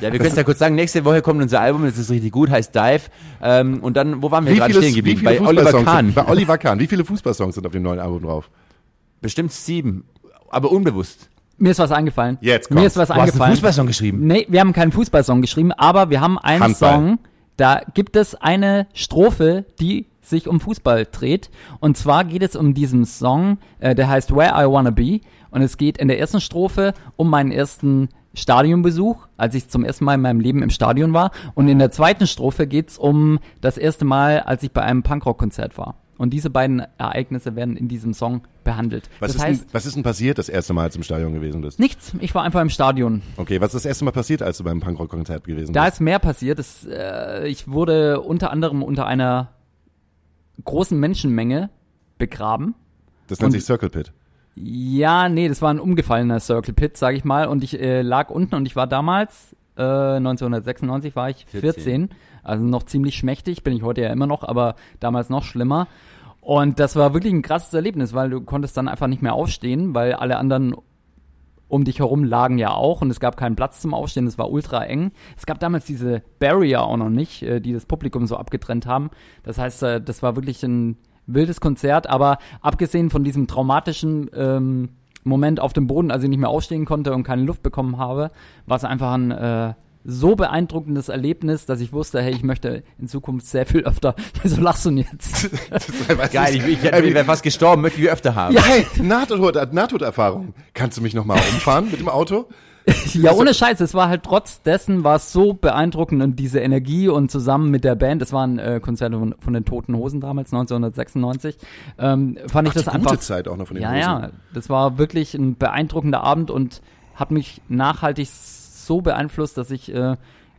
ja, wir können es ja kurz sagen. Nächste Woche kommt unser Album, das ist richtig gut, heißt Dive. Ähm, und dann, wo waren wir gerade stehen wie geblieben? viele Bei Oliver Kahn. Sind, bei Oliver Kahn. Wie viele Fußballsongs sind auf dem neuen Album drauf? Bestimmt sieben, aber unbewusst. Mir ist was eingefallen. Jetzt Mir kommt's. ist was Du hast einen eingefallen. Fußballsong geschrieben. Nee, wir haben keinen Fußballsong geschrieben, aber wir haben einen Handball. Song, da gibt es eine Strophe, die sich um Fußball dreht. Und zwar geht es um diesen Song, äh, der heißt Where I Wanna Be. Und es geht in der ersten Strophe um meinen ersten Stadionbesuch, als ich zum ersten Mal in meinem Leben im Stadion war. Und in der zweiten Strophe geht es um das erste Mal, als ich bei einem Punkrock-Konzert war. Und diese beiden Ereignisse werden in diesem Song behandelt. Was, das ist heißt, denn, was ist denn passiert das erste Mal, als du im Stadion gewesen bist? nichts. Ich war einfach im Stadion. Okay, was ist das erste Mal passiert, als du beim Punkrock-Konzert gewesen Da bist? ist mehr passiert. Es, äh, ich wurde unter anderem unter einer großen Menschenmenge begraben. Das nennt sich Circle Pit. Ja, nee, das war ein umgefallener Circle Pit, sag ich mal. Und ich äh, lag unten und ich war damals, äh, 1996 war ich 14. 14. Also noch ziemlich schmächtig, bin ich heute ja immer noch, aber damals noch schlimmer. Und das war wirklich ein krasses Erlebnis, weil du konntest dann einfach nicht mehr aufstehen, weil alle anderen um dich herum lagen ja auch und es gab keinen Platz zum Aufstehen, es war ultra eng. Es gab damals diese Barrier auch noch nicht, äh, die das Publikum so abgetrennt haben. Das heißt, äh, das war wirklich ein wildes Konzert, aber abgesehen von diesem traumatischen ähm, Moment auf dem Boden, als ich nicht mehr aufstehen konnte und keine Luft bekommen habe, war es einfach ein äh, so beeindruckendes Erlebnis, dass ich wusste, hey, ich möchte in Zukunft sehr viel öfter. Wieso (laughs) lachst du denn jetzt? (laughs) Geil, ich, ich, ich wäre fast gestorben, möchte ich öfter haben. Ja, hey, Nahtod, Nahtoderfahrung. Kannst du mich nochmal umfahren mit dem Auto? (laughs) Ja, ohne Scheiß, es war halt trotz dessen war es so beeindruckend und diese Energie und zusammen mit der Band, das waren äh, Konzerte von, von den Toten Hosen damals, 1996, ähm, fand ich Ach, das die einfach. gute Zeit auch noch von den ja, Hosen. ja, das war wirklich ein beeindruckender Abend und hat mich nachhaltig so beeinflusst, dass ich, äh,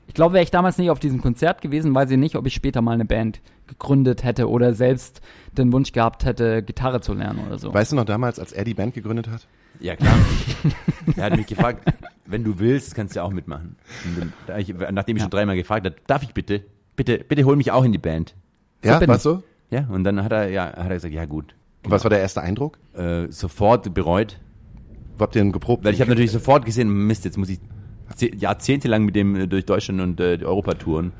ich glaube, wäre ich damals nicht auf diesem Konzert gewesen, weiß ich nicht, ob ich später mal eine Band gegründet hätte oder selbst den Wunsch gehabt hätte, Gitarre zu lernen oder so. Weißt du noch damals, als er die Band gegründet hat? Ja, klar. (laughs) er hat mich gefragt, wenn du willst, kannst du auch mitmachen. Dann- da ich, nachdem ich schon dreimal gefragt habe, darf ich bitte, bitte, bitte hol mich auch in die Band. Ja, bin weißt du? Ja, und dann hat er, ja, hat er gesagt, ja gut. Und was war der erste Eindruck? Äh, sofort bereut, Wo habt ihr denn geprobt? weil ich habe natürlich sofort gesehen, Mist, jetzt muss ich jahrzehntelang mit dem äh, durch Deutschland und äh, die Europa touren.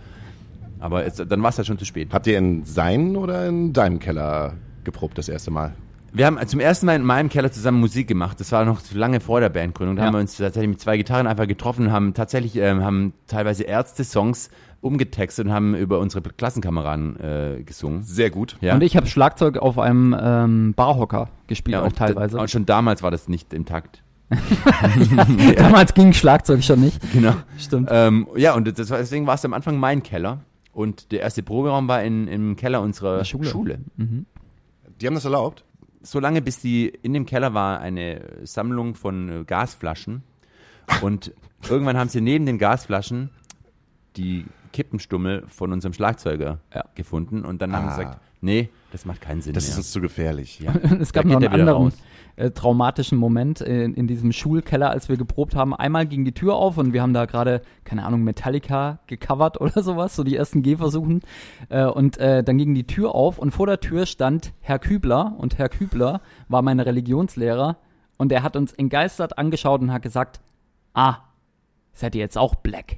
Aber es, dann war es halt schon zu spät. Habt ihr in seinen oder in deinem Keller geprobt das erste Mal? Wir haben zum ersten Mal in meinem Keller zusammen Musik gemacht. Das war noch lange vor der Bandgründung. Da Ja. haben wir uns tatsächlich mit zwei Gitarren einfach getroffen, haben tatsächlich ähm, haben teilweise Ärzte-Songs umgetextet und haben über unsere Klassenkameraden äh, gesungen. Sehr gut. Ja. Und ich habe Schlagzeug auf einem ähm, Barhocker gespielt, ja, auch und teilweise. Da, und schon damals war das nicht im Takt. (laughs) Damals ging Schlagzeug schon nicht. Genau. Stimmt. Ähm, ja, und das war, deswegen war es am Anfang mein Keller. Und der erste Proberaum war in, im Keller unserer Der Schule. Schule. Die haben das erlaubt? Solange bis die in dem Keller war eine Sammlung von äh, Gasflaschen. Und irgendwann haben sie neben den Gasflaschen die Kippenstummel von unserem Schlagzeuger Ja. gefunden und dann haben wir Ah. gesagt, nee, das macht keinen Sinn Das mehr. ist uns zu gefährlich. ja. (laughs) es gab Da noch einen er anderen raus. Äh, traumatischen Moment in, in diesem Schulkeller, als wir geprobt haben. Einmal ging die Tür auf und wir haben da gerade, keine Ahnung, Metallica gecovert oder sowas, so die ersten Gehversuchen. Äh, und äh, dann ging die Tür auf und vor der Tür stand Herr Kübler und Herr Kübler war mein Religionslehrer und er hat uns entgeistert angeschaut und hat gesagt, ah, seid ihr jetzt auch black?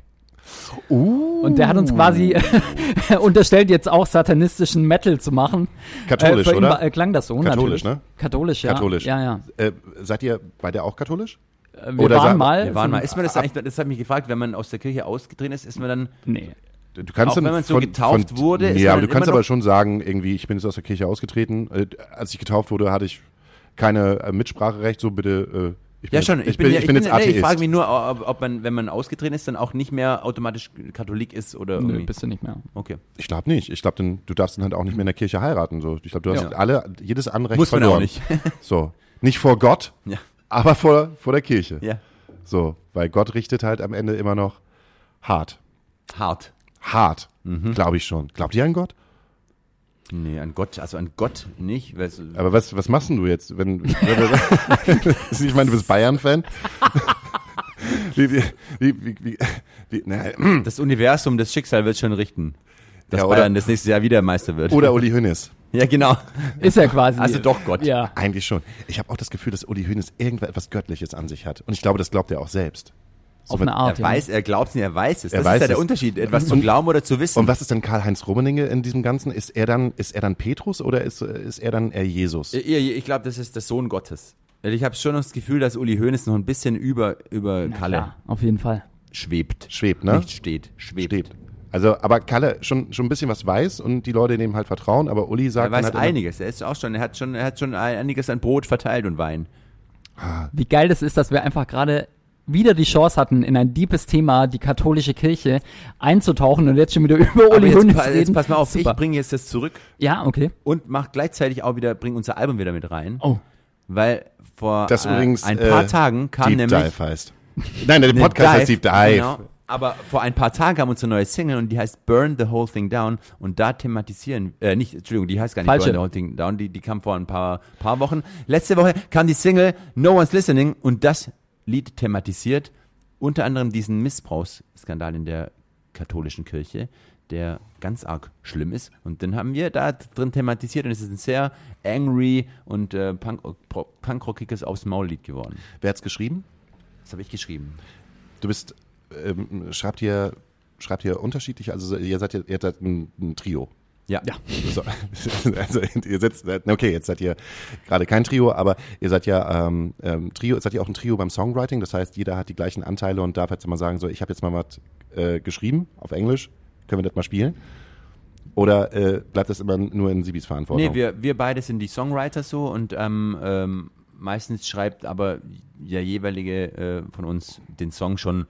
Uh, Und der hat uns quasi (laughs) unterstellt, jetzt auch satanistischen Metal zu machen. Katholisch, äh, für ihn oder? war- äh, klang das so, Katholisch, natürlich. ne? Katholisch, ja. Katholisch. Ja, ja. äh, seid ihr bei der auch katholisch? Äh, Wir Oder waren mal. Wir waren mal. Ist man das eigentlich, das hat mich gefragt, wenn man aus der Kirche ausgetreten ist, ist man dann, Nee. Du kannst Auch dann wenn man so getauft wurde, ist ja, man aber du kannst aber schon sagen, irgendwie, ich bin jetzt aus der Kirche ausgetreten. Äh, als ich getauft wurde, hatte ich keine äh, Mitspracherecht, so bitte. Ich ja jetzt, schon, ich, bin, ich bin jetzt nee, Atheist. ich frage mich nur, ob, ob man, wenn man ausgetreten ist, dann auch nicht mehr automatisch Katholik ist oder Nö, irgendwie. bist du nicht mehr. Okay. Ich glaube nicht. Ich glaube, dann- du darfst dann halt auch nicht mehr in der Kirche heiraten. So. Ich glaube, du hast Ja. alle, jedes Anrecht Muss man verloren. auch nicht. (laughs) So. Nicht vor Gott, Ja. aber vor, vor der Kirche. Ja. So. Weil Gott richtet halt am Ende immer noch hart. Hart. Hart. Mhm. Glaube ich schon. Glaubt ihr an Gott? Nee, an Gott, also anOtt nicht. Weil es, Aber was, was machst denn du jetzt, wenn, wenn (laughs) ich meine, du bist Bayern-Fan? (laughs) wie, wie, wie, wie, wie, wie, na, (clears throat) das Universum, das Schicksal wird schon richten. Dass Ja, oder- Bayern das nächste Jahr wieder Meister wird. oder Uli (laughs) Hoeneß. Ja, genau. Ist er quasi. Also doch Gott. Ja. Eigentlich schon. Ich habe auch das Gefühl, dass Uli Hoeneß irgendwas Göttliches an sich hat. Und ich glaube, das glaubt er auch selbst. So, Auf eine Art. Er weiß, er glaubt es nicht, er weiß es. Er das weiß ist ja der es. Unterschied, etwas zu glauben oder zu wissen. Und was ist denn Karl-Heinz Rummenigge in diesem Ganzen? Ist er dann, ist er dann Petrus oder ist, ist er dann eher Jesus? ich ich glaube, das ist der Sohn Gottes. Ich habe schon das Gefühl, dass Uli Hoeneß noch ein bisschen über, über Ja, Kalle klar, auf jeden Fall. schwebt. Schwebt, ne? Nicht steht, schwebt. Steht. Also, aber Kalle schon, schon ein bisschen was weiß und die Leute dem halt vertrauen, aber Uli sagt Er weiß halt einiges. Er ist auch schon, er hat schon, er hat schon einiges an Brot verteilt und Wein. Wie geil das ist, dass wir einfach gerade wieder die Chance hatten, in ein deepes Thema, die katholische Kirche, einzutauchen und jetzt schon wieder (laughs) über Uli jetzt, Hoeneß pa reden. jetzt pass mal auf, Super. ich bringe jetzt das zurück Ja, okay. und mach gleichzeitig auch wieder, bring unser Album wieder mit rein. Oh. Weil vor Das äh, übrigens ein paar äh, Tagen kam Deep nämlich Dive heißt. Nein, der (laughs) Ne, Podcast heißt Deep Dive. Genau. Aber vor ein paar Tagen kam unsere neue Single und die heißt Burn the Whole Thing Down und da thematisieren, äh, nicht, Entschuldigung, die heißt gar nicht Falsche. Burn the Whole Thing Down, die, die kam vor ein paar, paar Wochen. Letzte Woche kam die Single No One's Listening und das Lied thematisiert unter anderem diesen Missbrauchsskandal in der katholischen Kirche, der ganz arg schlimm ist. Und den haben wir da drin thematisiert und es ist ein sehr angry und äh, punk, punkrockiges Aufs Maul-Lied geworden. Wer hat's geschrieben? Das habe ich geschrieben. Du bist, ähm, schreibt ihr, schreibt ihr unterschiedlich, also ihr seid ja, ihr seid ein, ein Trio. Ja. ja. So, (laughs) also ihr setzt, okay, jetzt seid ihr gerade kein Trio, aber ihr seid ja ähm, ähm, Trio, seid ihr auch ein Trio beim Songwriting, das heißt, jeder hat die gleichen Anteile und darf jetzt mal sagen, so, ich habe jetzt mal was äh, geschrieben auf Englisch, können wir das mal spielen? Oder äh, bleibt das immer nur in Sibis Verantwortung? Nee, wir, wir beide sind die Songwriter so und ähm, ähm, meistens schreibt aber der jeweilige äh, von uns den Song schon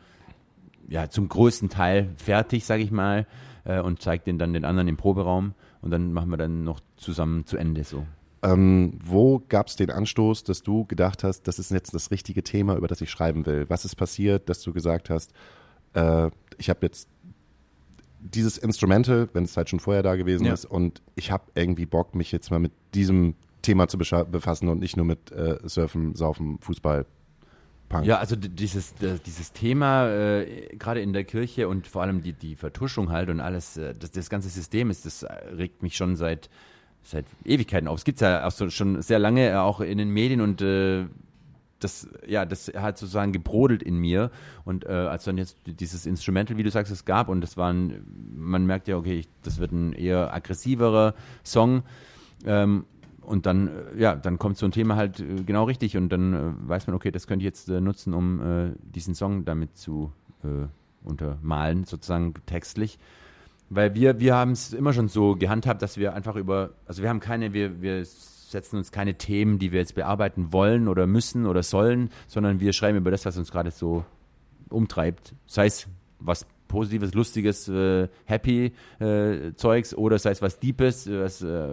ja, zum größten Teil fertig, sage ich mal, äh, und zeigt den dann den anderen im Proberaum und dann machen wir dann noch zusammen zu Ende so. Ähm, wo gab es den Anstoß, dass du gedacht hast, das ist jetzt das richtige Thema, über das ich schreiben will? Was ist passiert, dass du gesagt hast, äh, ich habe jetzt dieses Instrumental, wenn es halt schon vorher da gewesen Ja. ist, und ich habe irgendwie Bock, mich jetzt mal mit diesem Thema zu befassen und nicht nur mit äh, Surfen, Saufen, Fußball, Punk. Ja, also dieses, dieses Thema, äh, gerade in der Kirche und vor allem die, die Vertuschung halt und alles, äh, das, das ganze System ist, das äh, regt mich schon seit, seit Ewigkeiten auf. Es gibt ja auch so, schon sehr lange, äh, auch in den Medien und äh, das, ja, das hat sozusagen gebrodelt in mir. Und äh, als dann jetzt dieses Instrumental, wie du sagst, es gab und das war ein, man merkt ja, okay, ich, das wird ein eher aggressiverer Song. Ähm, und dann, äh, ja, dann kommt so ein Thema halt äh, genau richtig und dann äh, weiß man, okay, das könnte ich jetzt nutzen, um diesen Song damit zu untermalen, sozusagen textlich. Weil wir, wir haben es immer schon so gehandhabt, dass wir einfach über, also wir haben keine, wir, wir setzen uns keine Themen, die wir jetzt bearbeiten wollen oder müssen oder sollen, sondern wir schreiben über das, was uns gerade so umtreibt. Sei es was Positives, Lustiges, äh, Happy äh, Zeugs oder sei es was Deepes, was äh,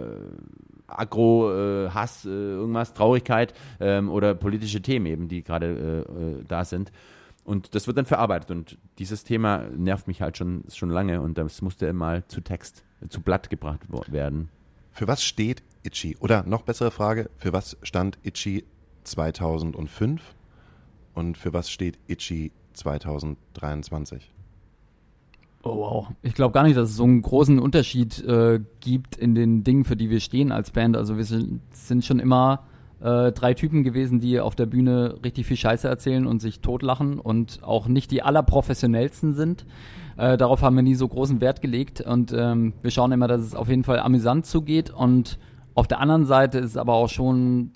Agro, äh, Hass, äh, irgendwas, Traurigkeit ähm, oder politische Themen eben, die gerade äh, äh, da sind. Und das wird dann verarbeitet. Und dieses Thema nervt mich halt schon, schon lange und das musste mal zu Text, zu Blatt gebracht werden. Für was steht Itchy? Oder noch bessere Frage, für was stand Itchy 2005 und für was steht Itchy 2023? Oh wow. Ich glaube gar nicht, dass es so einen großen Unterschied äh, gibt in den Dingen, für die wir stehen als Band. Also wir sind, sind schon immer äh, drei Typen gewesen, die auf der Bühne richtig viel Scheiße erzählen und sich totlachen und auch nicht die allerprofessionellsten sind. Äh, darauf haben wir nie so großen Wert gelegt und ähm, wir schauen immer, dass es auf jeden Fall amüsant zugeht und auf der anderen Seite ist es aber auch schon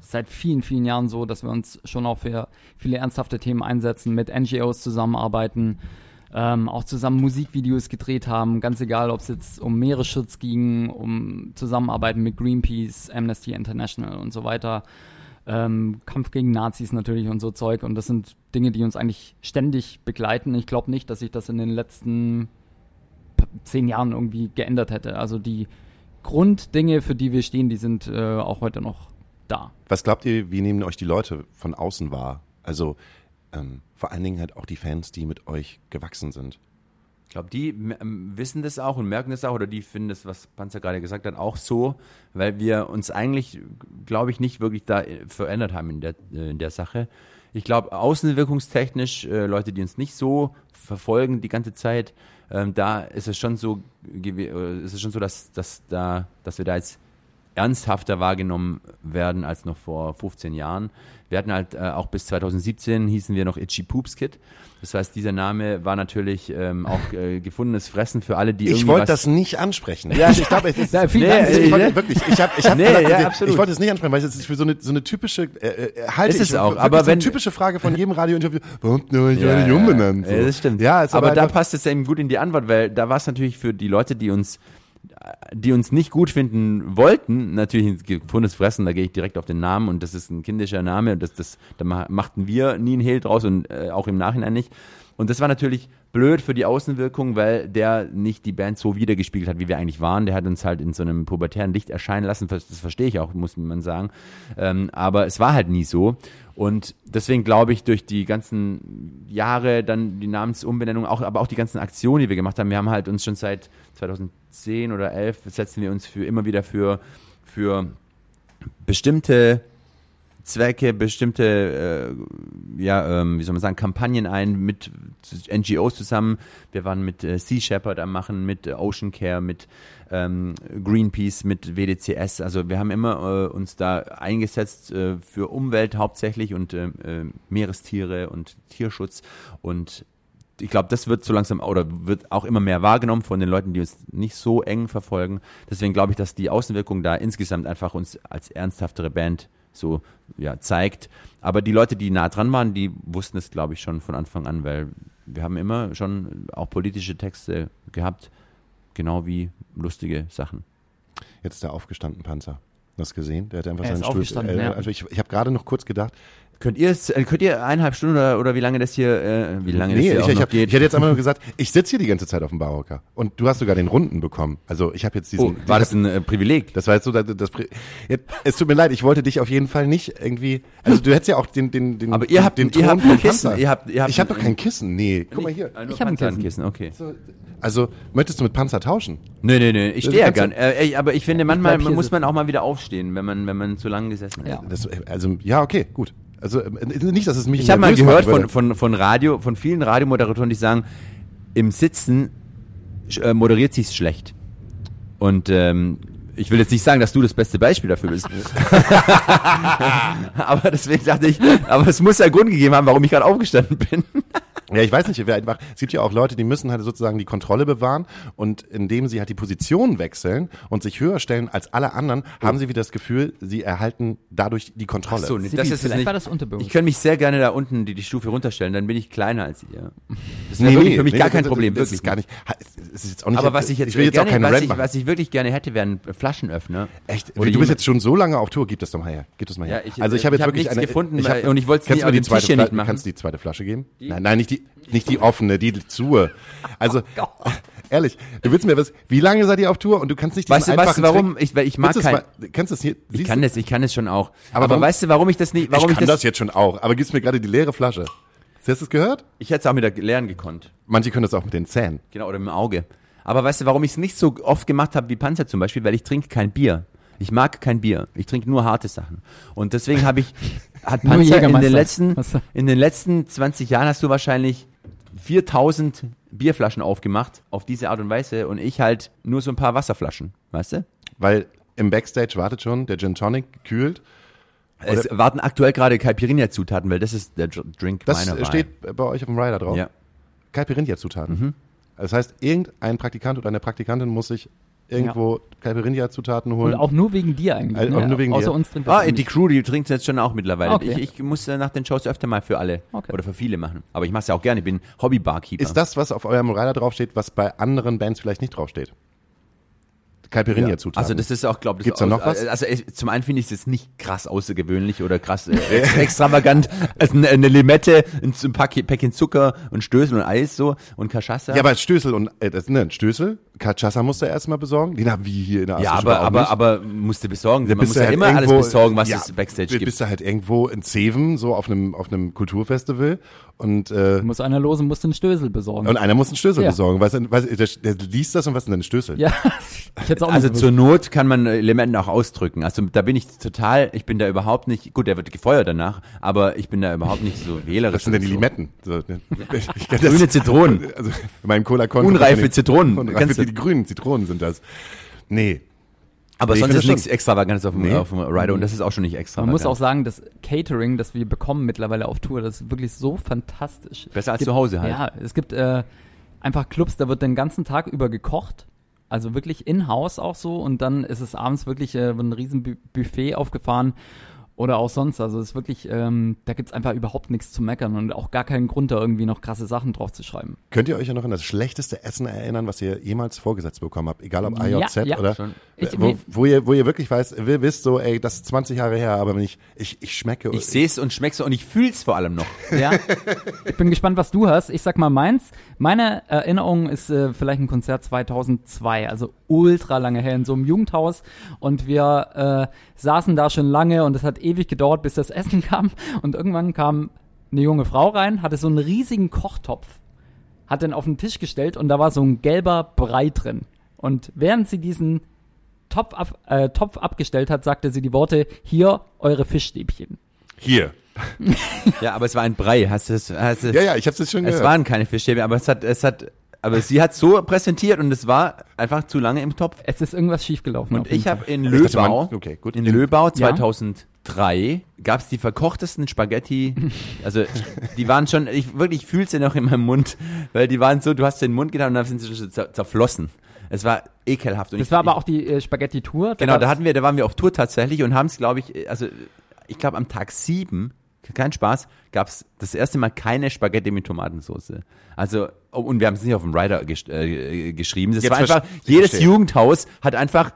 seit vielen, vielen Jahren so, dass wir uns schon auch für viele ernsthafte Themen einsetzen, mit NGOs zusammenarbeiten, ähm, auch zusammen Musikvideos gedreht haben, ganz egal, ob es jetzt um Meeresschutz ging, um Zusammenarbeiten mit Greenpeace, Amnesty International und so weiter, ähm, Kampf gegen Nazis natürlich und so Zeug. Und das sind Dinge, die uns eigentlich ständig begleiten. Ich glaube nicht, dass sich das in den letzten zehn Jahren irgendwie geändert hätte. Also die Grunddinge, für die wir stehen, die sind äh, auch heute noch da. Was glaubt ihr, wie nehmen euch die Leute von außen wahr? Also ähm, vor allen Dingen halt auch die Fans, die mit euch gewachsen sind. Ich glaube, die ähm, wissen das auch und merken das auch oder die finden das, was Panzer gerade gesagt hat, auch so, weil wir uns eigentlich, glaube ich, nicht wirklich da äh, verändert haben in der, äh, in der Sache. Ich glaube, außenwirkungstechnisch, äh, Leute, die uns nicht so verfolgen die ganze Zeit, ähm, da ist es schon so, äh, ist es schon so, dass, dass, da, dass wir da jetzt ernsthafter wahrgenommen werden als noch vor 15 Jahren. Wir hatten halt äh, auch bis 2017 hießen wir noch Itchy Poops Kid. Das heißt, dieser Name war natürlich ähm, auch äh, gefundenes Fressen für alle, die Ich wollte das nicht ansprechen. Ja, ich glaube, es ist, (laughs) Ja, nee, Dank. ich wollte, Nee, wirklich, ich habe, ich habe, Nee, gedacht, ja, ich- absolut. ich wollte es nicht ansprechen, weil es ist für so eine so eine typische, äh, äh, halte Ist es ich auch, aber so eine wenn- typische Frage von jedem Radiointerview. Warum ihr euch Ja, ja, umbenannt? So. Ja, das stimmt. Ja, aber, aber, da passt es eben gut in die Antwort, weil da war es natürlich für die Leute, die uns die uns nicht gut finden wollten, natürlich ein gefundenes Fressen, da gehe ich direkt auf den Namen und das ist ein kindischer Name, das, das, da ma- machten wir nie einen Hehl draus und äh, auch im Nachhinein nicht. Und das war natürlich blöd für die Außenwirkung, weil der nicht die Band so wiedergespiegelt hat, wie wir eigentlich waren. Der hat uns halt in so einem pubertären Licht erscheinen lassen. Das das verstehe ich auch, muss man sagen. Ähm, aber es war halt nie so. Und deswegen glaube ich, durch die ganzen Jahre, dann die Namensumbenennung, auch, aber auch die ganzen Aktionen, die wir gemacht haben, wir haben halt uns schon seit 2010 oder 11 setzen wir uns für immer wieder für, für bestimmte Zwecke, bestimmte, äh, ja, ähm, wie soll man sagen, Kampagnen ein mit NGOs zusammen. Wir waren mit äh, Sea Shepherd am Machen, mit äh, Ocean Care, mit ähm, Greenpeace, mit WDCS. Also wir haben immer äh, uns da eingesetzt äh, für Umwelt hauptsächlich und äh, äh, Meerestiere und Tierschutz und ich glaube, das wird so langsam oder wird auch immer mehr wahrgenommen von den Leuten, die uns nicht so eng verfolgen. Deswegen glaube ich, dass die Außenwirkung da insgesamt einfach uns als ernsthaftere Band so ja, zeigt. Aber die Leute, die nah dran waren, die wussten es, glaube ich, schon von Anfang an, weil wir haben immer schon auch politische Texte gehabt, genau wie lustige Sachen. Jetzt ist der aufgestanden Panzer. Hast du gesehen? Der hat einfach Er seinen ist Stuhl. aufgestanden, ja. Also ich, ich habe gerade noch kurz gedacht, Könnt ihr es, äh, könnt ihr eineinhalb Stunden oder, oder wie lange das hier, äh, wie lange nee, das hier ich, auch ich, noch hab, geht? ich hätte jetzt einfach nur gesagt, ich sitze hier die ganze Zeit auf dem Barocker und du hast sogar den Runden bekommen. Also ich habe jetzt diesen. oh, war das ein äh, Privileg? Das war jetzt so, das, das, jetzt, es tut mir leid, ich wollte dich auf jeden Fall nicht irgendwie, also du hättest ja auch den, den, den, Aber ihr habt- den ihr habt vom Kissen, Panzer. ihr habt- ihr habt ich habe doch ein- kein Kissen, nee, guck mal hier. Äh, Ich hab ein Panzer Kissen. okay. Also, möchtest du mit Panzer tauschen? Nee, nee, nee, ich stehe ja gern. Äh, aber ich finde, manchmal muss man auch mal wieder aufstehen, wenn man, wenn man zu lange gesessen hat. Ja. Das, also, ja, okay, gut. Also, äh, nicht, dass es mich Ich habe mal gehört von, von, von Radio, von vielen Radiomoderatoren, die sagen, im Sitzen äh, moderiert sich's schlecht. Und ähm, ich will jetzt nicht sagen, dass du das beste Beispiel dafür bist. (laughs) (laughs) aber deswegen dachte ich, aber es muss ja Grund gegeben haben, warum ich gerade aufgestanden bin. Ja, ich weiß nicht, wer einfach, es gibt ja auch Leute, die müssen halt sozusagen die Kontrolle bewahren und indem sie halt die Position wechseln und sich höher stellen als alle anderen, haben sie wieder das Gefühl, sie erhalten dadurch die Kontrolle. Ach so, nee, das ist vielleicht nicht. war das unterbewusst. Ich könnte mich sehr gerne da unten die, die Stufe runterstellen, dann bin ich kleiner als ihr. Das Nee, wäre wirklich nee, für mich nee, gar kein Problem, das wirklich. ist gar nicht. Ist jetzt auch nicht Aber was ich jetzt, ich will jetzt gerne, auch keinen was, Rant ich, machen. was ich wirklich gerne hätte, wären Flaschenöffner. Echt? Oder du bist jetzt schon so lange auf Tour, gib das doch mal her. Gib das mal her. Ja, ich- also ich habe jetzt hab wirklich nichts eine gefunden, ich hab, und ich wollte es mir die Tisch zweite nicht machen. Kannst du die zweite Flasche geben? Nein, nein, nicht die nicht die offene, die zu. Also (laughs) ehrlich, du willst mir was Wie lange seid ihr auf Tour und du kannst nicht diesen Weißt du, weißt du, warum? Trick- Ich, weil ich mag kein, mal, kannst du es hier ich kann du? das, ich kann es schon auch. Aber Aber, warum- weißt du, warum ich das nicht, warum ich ich, kann das, das jetzt schon auch, aber gibst mir gerade die leere Flasche. Hast du es gehört? Ich hätte es auch mit der lernen gekonnt. Manche können das auch mit den Zähnen. Genau, oder mit dem Auge. Aber weißt du, warum ich es nicht so oft gemacht habe wie Panzer zum Beispiel? Weil ich trinke kein Bier. Ich mag kein Bier. Ich trinke nur harte Sachen. Und deswegen habe ich, (laughs) hat Nur Panzer in den, letzten, in den letzten 20 Jahren hast du wahrscheinlich 4000 Bierflaschen aufgemacht auf diese Art und Weise und ich halt nur so ein paar Wasserflaschen, weißt du? Weil im Backstage wartet schon der Gin Tonic gekühlt. Es warten aktuell gerade Caipirinha-Zutaten, weil das ist der Dr- Drink Das meiner Wahl. steht bei euch auf dem Rider drauf. Ja. Caipirinha-Zutaten. Das heißt, irgendein Praktikant oder eine Praktikantin muss sich irgendwo Caipirinha-Zutaten holen. Und auch nur wegen dir eigentlich. Also auch nur wegen Außer dir. uns trinkt das Ah, nicht. die Crew, die trinkt jetzt schon auch mittlerweile. Okay. Ich, ich muss äh, nach den Shows öfter mal für alle Okay. oder für viele machen. Aber ich mache es ja auch gerne. Ich bin Hobby-Barkeeper. Ist das, was auf eurem Rider draufsteht, was bei anderen Bands vielleicht nicht draufsteht? Caipirinha-Zutaten. Also das ist auch, glaube ich, Gibt's da noch was? Also ich, zum einen finde ich es jetzt nicht krass außergewöhnlich oder krass äh, ex- (laughs) extravagant. Also eine, Limette, ein, Päckchen Zucker und Stößel und Eis so und Cachaça. ja, aber Stößel und äh, das, ne, Stößel, Cachaça musst du erstmal besorgen. Den haben wir hier in der ja aber, aber, nicht. aber musste besorgen. Man bist muss du ja halt immer alles irgendwo- besorgen, was ja, es Backstage du gibt. bist du halt irgendwo in Zeven, so auf einem, auf einem Kulturfestival und, äh, Muss einer los und muss den Stößel besorgen. und einer muss einen Stößel Ja. besorgen. Weißt weißt, du, der, der liest das und was ist denn ein Stößel? ja, (laughs) ich hätte es auch Also zur. Not kann man Elementen auch ausdrücken. Also da bin ich total, ich bin da überhaupt nicht, gut, der wird gefeuert danach, aber ich bin da überhaupt nicht so wählerisch. Was sind denn die. Limetten? So, ne? (laughs) ich kenn das- Grüne Zitronen. Also in meinem cola Unreife Zitronen. Unreife, Du- die grünen Zitronen sind das. Nee. Aber Nee, sonst ist nichts Extravagantes auf dem, Nee. auf dem Rider und das ist auch schon nicht extravagant. Man muss auch sagen, das Catering, das wir bekommen mittlerweile auf Tour, das ist wirklich so fantastisch. Besser als gibt, zu Hause halt. Ja, es gibt äh, einfach Clubs, da wird den ganzen Tag über gekocht. Also wirklich in-house auch so und dann ist es abends wirklich äh, ein riesen Bu Buffet aufgefahren oder auch sonst. Also es ist wirklich, ähm, da gibt's einfach überhaupt nichts zu meckern und auch gar keinen Grund, da irgendwie noch krasse Sachen drauf zu schreiben. Könnt ihr euch ja noch an das schlechteste Essen erinnern, was ihr jemals vorgesetzt bekommen habt? Egal ob AJZ Ja, ja. oder Schon. Ich- wo, wo, ihr, wo ihr wirklich weißt, ihr wisst so, ey, das ist 20 Jahre her, aber wenn ich, ich, ich schmecke. Ich sehe es und schmeck's und ich fühl's vor allem noch. (laughs) Ja. ich bin gespannt, was du hast. Ich sag mal meins. Meine Erinnerung ist äh, vielleicht ein Konzert 2002, also ultra lange her in so einem Jugendhaus und wir äh, saßen da schon lange und es hat ewig gedauert, bis das Essen (laughs) kam und irgendwann kam eine junge Frau rein, hatte so einen riesigen Kochtopf, hat den auf den Tisch gestellt und da war so ein gelber Brei drin. Und während sie diesen Topf, ab, äh, Topf abgestellt hat, sagte sie die Worte, hier eure Fischstäbchen. Hier. Ja, aber es war ein Brei. Hast du es? Hast du, Ja, ja, ich hab's jetzt schon es gehört. waren keine Fischstäbe, aber es hat, es hat, aber sie hat so präsentiert und es war einfach zu lange im Topf. Es ist irgendwas schiefgelaufen. Und ich habe in Ich dachte, man- Löbau, okay, gut. in Löbau Ja. 2003 gab's die verkochtesten Spaghetti, also die waren schon, ich wirklich ich fühle sie noch in meinem Mund, weil die waren so, du hast den Mund getan und dann sind sie schon zer zerflossen. Es war ekelhaft. Und Das ich, war aber ich, auch die äh, Spaghetti-Tour. Genau, da hatten wir, da waren wir auf Tour tatsächlich und haben es, glaube ich, also ich glaube am Tag sieben, kein Spaß, gab es das erste Mal keine Spaghetti mit Tomatensauce. Also oh, und wir haben es nicht auf dem Rider gesch äh, geschrieben. Das Jetzt war einfach jedes verstehe. Jugendhaus hat einfach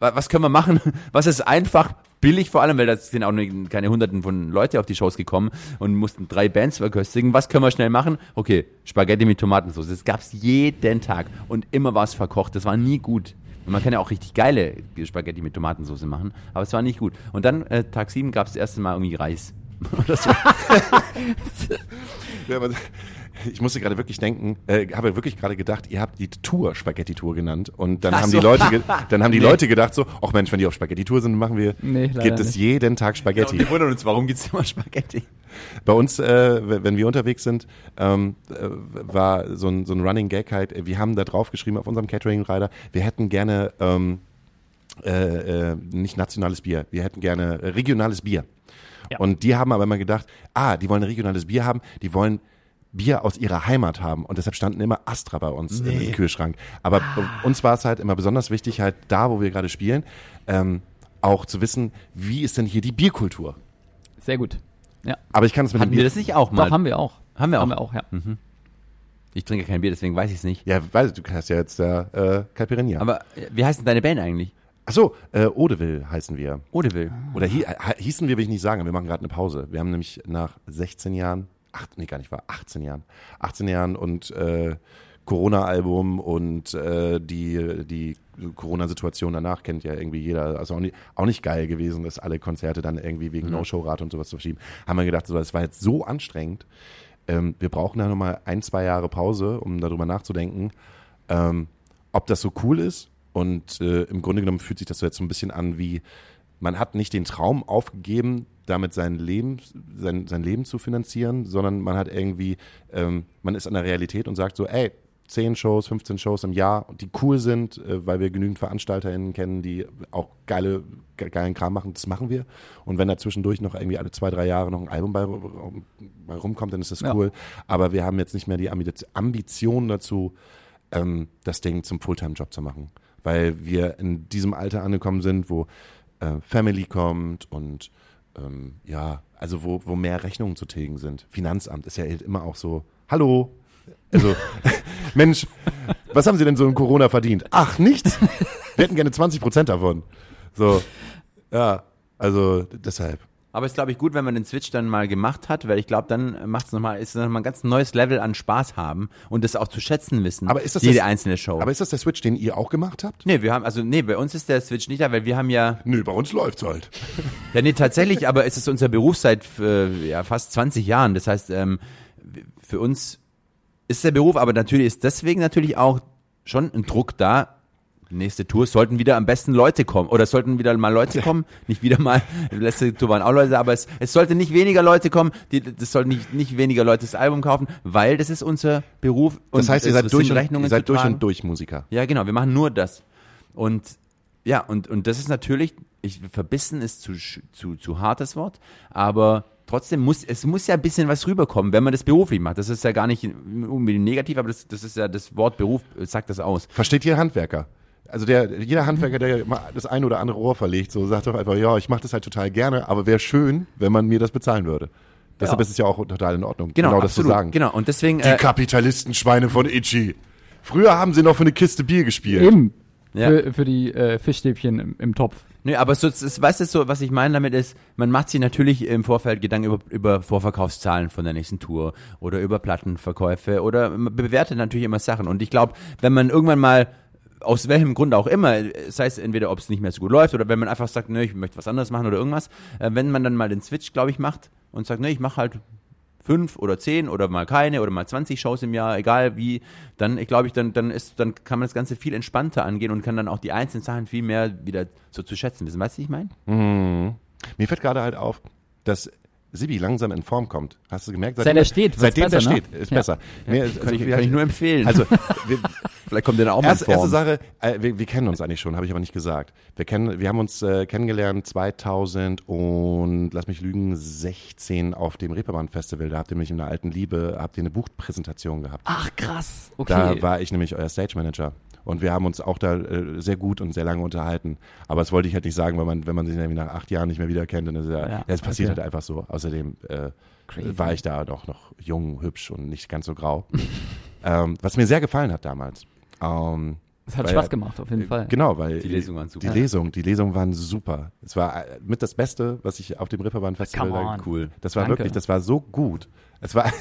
wa- was können wir machen? (laughs) Was ist einfach billig vor allem, weil da sind auch ne- keine hunderten von Leute auf die Shows gekommen und mussten drei Bands verköstigen. Was können wir schnell machen? Okay, Spaghetti mit Tomatensauce. Das gab's jeden Tag und immer war es verkocht. Das war nie gut. Und man kann ja auch richtig geile Spaghetti mit Tomatensauce machen, aber es war nicht gut. Und dann äh, Tag 7 gab's das erste Mal irgendwie Reis. (laughs) (laughs) Ja, aber (laughs) ich musste gerade wirklich denken, äh, habe wirklich gerade gedacht, ihr habt die Tour Spaghetti-Tour genannt und dann Ach haben so. die Leute, (laughs) dann haben die Nee. Leute gedacht so, ach Mensch, wenn die auf Spaghetti-Tour sind, machen wir, Nee, leider gibt es nicht. jeden Tag Spaghetti. wir wundern uns, warum gibt's immer Spaghetti? Bei uns, äh, wenn wir unterwegs sind, ähm, äh, war so ein, so ein Running Gag halt, wir haben da drauf geschrieben auf unserem Catering-Rider, wir hätten gerne ähm, äh, äh, nicht nationales Bier, wir hätten gerne regionales Bier. Ja. Und die haben aber immer gedacht, ah, die wollen ein regionales Bier haben, die wollen Bier aus ihrer Heimat haben. Und deshalb standen immer Astra bei uns im- im Kühlschrank. Aber bei uns war es halt immer besonders wichtig, halt da, wo wir gerade spielen, ähm, auch zu wissen, wie ist denn hier die Bierkultur? Sehr gut. Ja. Aber ich kann es mit Hatten dem wir Bier das nicht auch mal? Doch, haben wir auch. Haben wir auch? Haben wir auch, ja. Ich trinke kein Bier, deswegen weiß ich es nicht. Ja, weil du hast ja jetzt äh, äh, Caipirinha. Aber äh, wie heißt denn deine Band eigentlich? Ach so, äh, Odeville heißen wir. Odeville. Oder hi ha- hießen wir, will ich nicht sagen. Wir machen gerade eine Pause. Wir haben nämlich nach 16 Jahren, ach, nee, gar nicht wahr, 18 Jahren, 18 Jahren und äh, Corona-Album und äh, die, die Corona-Situation danach kennt ja irgendwie jeder. Also auch nicht, auch nicht geil gewesen, dass alle Konzerte dann irgendwie wegen No-Show-Rate und sowas zu verschieben. Haben wir gedacht, so, das war jetzt so anstrengend. ähm, wir brauchen da nochmal ein, zwei Jahre Pause, um darüber nachzudenken, ähm, ob das so cool ist. Und äh, im Grunde genommen fühlt sich das so jetzt so ein bisschen an wie, man hat nicht den Traum aufgegeben, damit sein Leben, sein, sein Leben zu finanzieren, sondern man hat irgendwie, ähm, man ist an der Realität und sagt so, ey, 10 Shows, 15 Shows im Jahr, die cool sind, äh, weil wir genügend VeranstalterInnen kennen, die auch geile, ge geilen Kram machen, das machen wir. Und wenn da zwischendurch noch irgendwie alle zwei, drei Jahre noch ein Album bei, bei rumkommt, dann ist das Ja. cool. Aber wir haben jetzt nicht mehr die Ambi- Ambition dazu, ähm, das Ding zum Fulltime-Job zu machen. Weil wir in diesem Alter angekommen sind, wo äh, Family kommt und ähm, ja, also wo, wo mehr Rechnungen zu tilgen sind. Finanzamt ist ja halt immer auch so, hallo, also (laughs) Mensch, was haben Sie denn so in Corona verdient? Ach, nichts. Wir hätten gerne 20 Prozent davon. So, ja, also deshalb. Aber es ist, glaube ich, gut, wenn man den Switch dann mal gemacht hat, weil ich glaube, dann macht es nochmal, ist es nochmal ein ganz neues Level an Spaß haben und das auch zu schätzen wissen. Aber ist das jede das- einzelne Show. Aber ist das der Switch, den ihr auch gemacht habt? nee, wir haben, also nee, bei uns ist der Switch nicht da, weil wir haben ja, Nö, bei uns läuft's halt. (laughs) ja nee, tatsächlich, aber es ist unser Beruf seit äh, ja, fast 20 Jahren. Das heißt, ähm, für uns ist der Beruf, aber natürlich ist deswegen natürlich auch schon ein Druck da. Nächste Tour sollten wieder am besten Leute kommen oder sollten wieder mal Leute kommen, nicht wieder mal, (laughs) letzte Tour waren auch Leute, aber es, es sollte nicht weniger Leute kommen, die, das sollten nicht, nicht weniger Leute das Album kaufen, weil das ist unser Beruf. Das heißt, ihr seid, durch und, ihr seid durch und durch Musiker. Ja, genau, wir machen nur das. Und ja, und, und das ist natürlich, ich, verbissen ist zu, zu, zu hartes Wort, aber trotzdem muss, es muss ja ein bisschen was rüberkommen, wenn man das beruflich macht. Das ist ja gar nicht unbedingt negativ, aber das, das ist ja das Wort Beruf, sagt das aus. Versteht jeder Handwerker. Also der, jeder Handwerker, der mal das ein oder andere Rohr verlegt, so sagt doch einfach, ja, ich mache das halt total gerne, aber wäre schön, wenn man mir das bezahlen würde. Deshalb Ja. ist es ja auch total in Ordnung, Genau, das absolut. zu sagen. Genau, und deswegen, Die äh, Kapitalistenschweine von Itchy. Früher haben sie noch für eine Kiste Bier gespielt. Eben. Ja. Für, für die äh, Fischstäbchen im, im Topf. Nö, aber so, es ist, weißt du, so, was ich meine damit ist, man macht sich natürlich im Vorfeld Gedanken über, über Vorverkaufszahlen von der nächsten Tour oder über Plattenverkäufe oder man bewertet natürlich immer Sachen. Und ich glaube, wenn man irgendwann mal aus welchem Grund auch immer, sei es entweder, ob es nicht mehr so gut läuft oder wenn man einfach sagt, nö, ich möchte was anderes machen oder irgendwas, äh, wenn man dann mal den Switch, glaube ich, macht und sagt, nö, ich mache halt fünf oder zehn oder mal keine oder mal 20 Shows im Jahr, egal wie, dann, ich glaube ich, dann, dann ist, dann kann man das Ganze viel entspannter angehen und kann dann auch die einzelnen Sachen viel mehr wieder so zu schätzen wissen. Weißt du, was ich meine? Mir fällt gerade halt auf, dass Sibi langsam in Form kommt. Hast du gemerkt? Seit er steht, Seitdem er besser, ne? steht, ist Ja. besser. Nee, also Kann, ich, wie- kann ich nur empfehlen. Also, (laughs) wir, vielleicht kommt der dann auch mal in Erste, erste Form. Sache, äh, wir, wir kennen uns eigentlich schon, habe ich aber nicht gesagt. Wir kennen, wir haben uns äh, kennengelernt 2000 und lass mich lügen 16 auf dem Reeperbahn Festival. Da habt ihr mich in der alten Liebe, habt ihr eine Buchpräsentation gehabt. Ach, krass. Okay. Da war ich nämlich euer Stage Manager. Und wir haben uns auch da äh, sehr gut und sehr lange unterhalten. Aber das wollte ich halt nicht sagen, weil man, wenn man sich nämlich nach acht Jahren nicht mehr wieder kennt, dann ist ja, Ja, es passiert okay. halt einfach so. Außerdem äh, Crazy. war ich da doch noch jung, hübsch und nicht ganz so grau. (laughs) ähm, was mir sehr gefallen hat damals. Ähm, Es hat weil- Spaß gemacht, auf jeden Fall. Genau, weil Die Lesungen waren super. Die Lesung, die Lesungen waren super. Es war äh, mit das Beste, was ich auf dem Reeperbahn Festival Come da. Cool. Das war Danke. wirklich, das war so gut. Es war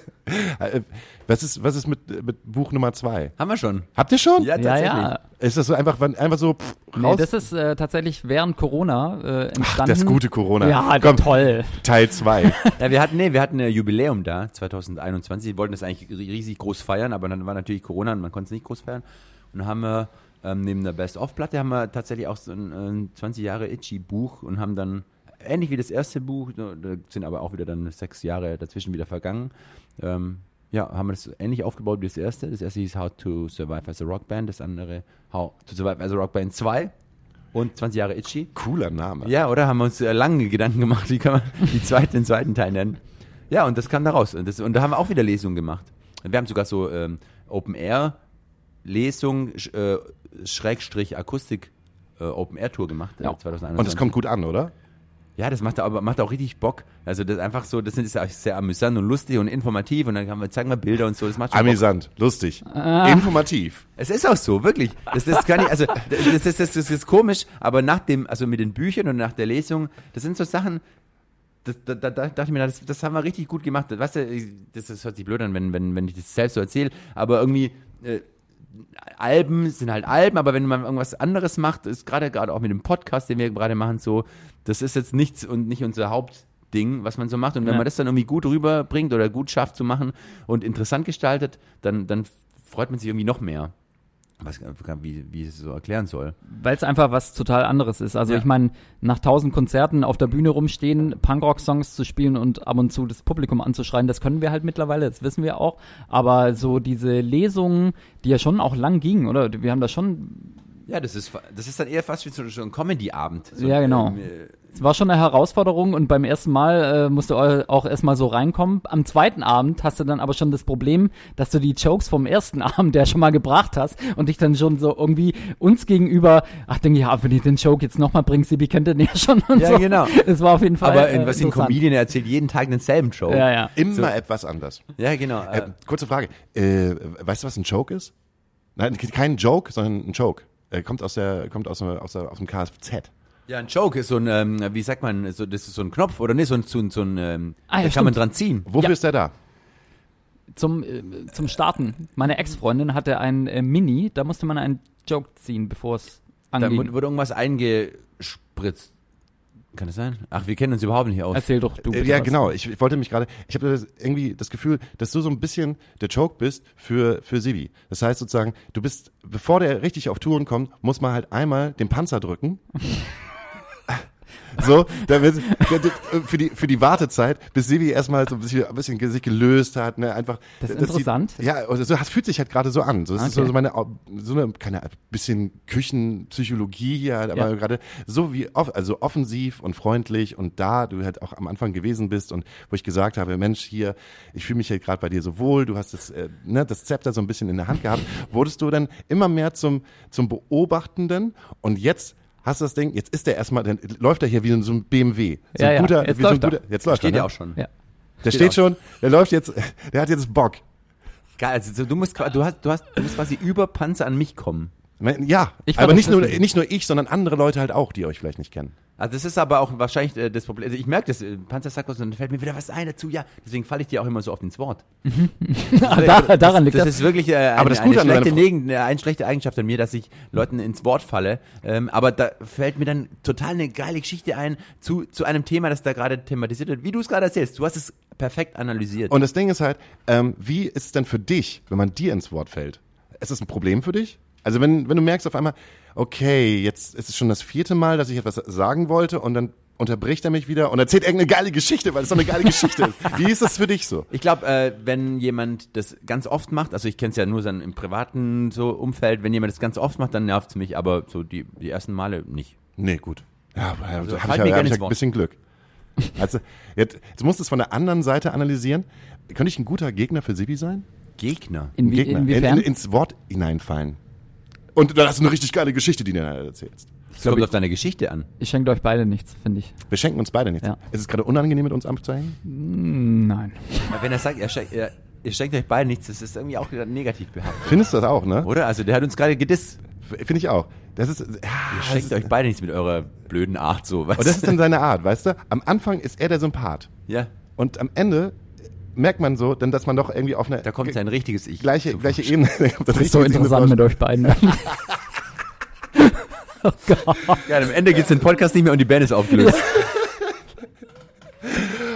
(laughs) was ist was ist mit mit Buch Nummer zwei? Haben wir schon. Habt ihr schon? Ja, Ja, tatsächlich. ja. Ist das so einfach einfach so pff, Nee, raus? das ist äh, tatsächlich während Corona äh, entstanden. das gute Corona. Ja, Komm, toll. Teil zwei. (laughs) Ja, wir hatten, nee, wir hatten ein Jubiläum da, 2021. Wir wollten das eigentlich riesig groß feiern, aber dann war natürlich Corona und man konnte es nicht groß feiern. Und dann haben wir ähm, neben der Best-of-Platte haben wir tatsächlich auch so ein, ein 20 Jahre Itchy-Buch und haben dann, ähnlich wie das erste Buch, da sind aber auch wieder dann sechs Jahre dazwischen wieder vergangen, ähm, ja, haben wir das ähnlich aufgebaut wie das erste. Das erste hieß How to Survive as a Rock Band, das andere How to Survive as a Rock Band 2 und 20 Jahre Itchy. Cooler Name. Ja, oder? Haben wir uns äh, lange Gedanken gemacht, (laughs) wie kann man die zweite, den zweiten Teil nennen. Ja, und das kam da raus. Und, das, und da haben wir auch wieder Lesungen gemacht. Wir haben sogar so ähm, Open-Air-Lesung, äh, Schrägstrich Akustik äh, Open-Air-Tour gemacht äh, Ja. 2021. Und es kommt gut an, oder? Ja, das macht aber macht auch richtig Bock. Also das ist einfach so, das ist auch sehr amüsant und lustig und informativ und dann kann man, zeigen wir Bilder und so. Das macht schon Bock. Amüsant, lustig, Ah. informativ. Es ist auch so, wirklich. Das, das kann ich, also das, das, das, das ist komisch, aber nach dem, also mit den Büchern und nach der Lesung, das sind so Sachen, das, da, da, da dachte ich mir, das, das haben wir richtig gut gemacht. Weißt du, das, das hört sich blöd an, wenn, wenn, wenn ich das selbst so erzähle, aber irgendwie äh, Alben sind halt Alben, aber wenn man irgendwas anderes macht, ist gerade gerade auch mit dem Podcast, den wir gerade machen, so, das ist jetzt nichts und nicht unser Haupt Ding, was man so macht. Und wenn Ja. man das dann irgendwie gut rüberbringt oder gut schafft zu machen und interessant gestaltet, dann, dann freut man sich irgendwie noch mehr. Was, wie, wie ich es so erklären soll. Weil es einfach was total anderes ist. Also Ja. ich meine, nach tausend Konzerten auf der Bühne rumstehen, Punkrock-Songs zu spielen und ab und zu das Publikum anzuschreien, das können wir halt mittlerweile, das wissen wir auch. Aber so diese Lesungen, die ja schon auch lang gingen, oder? Wir haben da schon, Ja, das ist, das ist dann eher fast wie so, ein Comedy-Abend. So, Ja, genau. ähm, äh, es war schon eine Herausforderung und beim ersten Mal äh, musst du auch erstmal so reinkommen. Am zweiten Abend hast du dann aber schon das Problem, dass du die Jokes vom ersten (laughs) Abend, der schon mal gebracht hast und dich dann schon so irgendwie uns gegenüber, ach denke ich, ja, wenn ich den Joke jetzt nochmal bringe, Sibi kennt den ja (laughs) schon und Ja, so. genau. Es war auf jeden Fall Aber äh, in, was ein. Comedian, erzählt jeden Tag denselben Joke. Ja, ja. Immer etwas anders. Ja, genau. Äh, Äh, kurze Frage. Äh, weißt du, was ein Joke ist? Nein, kein Joke, sondern ein Joke. Äh, kommt aus der, kommt aus, der, aus, der, aus dem Kfz. Ja, ein Joke ist so ein, ähm, wie sagt man, so, das ist so ein Knopf oder nee, so ein, so ein, so ein ähm, Ah, ja, da kann man dran ziehen. Wofür Ja. ist der da? Zum, äh, zum Starten. Meine Ex-Freundin hatte ein äh, Mini, da musste man einen Joke ziehen, bevor es Da anging. wurde wurde irgendwas eingespritzt. Kann das sein? Ach, wir kennen uns überhaupt nicht aus. Erzähl doch du Äh, bitte ja, was. genau. Ich, ich wollte mich gerade, ich habe das irgendwie das Gefühl, dass du so ein bisschen der Joke bist für, für Sibi. Das heißt sozusagen, du bist, bevor der richtig auf Touren kommt, muss man halt einmal den Panzer drücken. (laughs) So, damit für die für die Wartezeit, bis Sibi erstmal so ein bisschen, ein bisschen sich gelöst hat, ne, einfach. Das ist interessant. ja, also das fühlt sich halt gerade so an. So, das ist so Okay. meine, so eine, keine bisschen Küchenpsychologie hier, halt, aber Ja. gerade so wie, also offensiv und freundlich und da du halt auch am Anfang gewesen bist und wo ich gesagt habe, Mensch, hier, ich fühle mich hier gerade bei dir so wohl, du hast das, äh, ne, das Zepter so ein bisschen in der Hand gehabt, wurdest du dann immer mehr zum, zum Beobachtenden und jetzt hast du das Ding, jetzt ist der erstmal, dann läuft er hier wie so ein BMW. So Ja, ein ja, guter, jetzt wie so ein läuft er. guter, jetzt läuft Steht er, ja ne? auch schon. Ja. Der Steht steht schon, der läuft jetzt, der hat jetzt Bock. Geil, also so, du musst, du hast, du hast, du musst quasi über Panzer an mich kommen. Ja, Ich aber nicht nur, nicht nur ich, sondern andere Leute halt auch, die euch vielleicht nicht kennen. Also das ist aber auch wahrscheinlich äh, das Problem. Also ich merke das, äh, Panzer sagt was und dann fällt mir wieder was ein dazu. Ja, deswegen falle ich dir auch immer so oft ins Wort. (laughs) Ah, da, daran liegt das das. ist wirklich äh, eine, Aber das eine, schlechte, Frau- Neg- äh, eine schlechte Eigenschaft an mir, dass ich Leuten ins Wort falle. Ähm, aber da fällt mir dann total eine geile Geschichte ein zu, zu einem Thema, das da gerade thematisiert wird. Wie du es gerade erzählst, du hast es perfekt analysiert. Und das Ding ist halt, ähm, wie ist es denn für dich, wenn man dir ins Wort fällt? Ist das ein Problem für dich? Also wenn, wenn du merkst auf einmal, okay, jetzt ist es schon das vierte Mal, dass ich etwas sagen wollte und dann unterbricht er mich wieder und erzählt irgendeine geile Geschichte, weil es so eine geile Geschichte ist. (laughs) Wie ist das für dich so? Ich glaube, äh, wenn jemand das ganz oft macht, also ich kenne es ja nur im privaten so Umfeld, wenn jemand das ganz oft macht, dann nervt es mich, aber so die, die ersten Male nicht. Nee, gut. Ja, aber also, fall habe ich, hab ich ein Wort. bisschen Glück. Also, jetzt, jetzt musst du es von der anderen Seite analysieren. Könnte ich ein guter Gegner für Sibi sein? Gegner. Inwie Gegner. inwiefern? In, in, ins Wort hineinfallen. Und dann hast du eine richtig geile Geschichte, die du dann erzählst. Es kommt auf deine Geschichte an. ich schenke euch beide nichts, finde ich. Wir schenken uns beide nichts. Ja. Ist es gerade unangenehm, mit uns abzuhängen? Nein. Aber wenn er sagt, er schenkt, er, ihr schenkt euch beide nichts, das ist irgendwie auch wieder negativ behaftet. Findest du das auch, ne? Oder? Also der hat uns gerade gedisst. Finde ich auch. Das ist, ja, Ihr das schenkt ist, euch beide nichts mit eurer blöden Art so. Weißt und das ist dann seine Art, weißt du? Am Anfang ist er der Sympath. ja, Und am Ende merkt man so, dann, dass man doch irgendwie auf eine da kommt sein richtiges Ich. gleiche, gleiche. Ebene. (laughs) Das ist so interessant mit euch beiden. (laughs) oh Gott. Ja, am Ende geht's den Podcast nicht mehr und die Band ist aufgelöst. (laughs)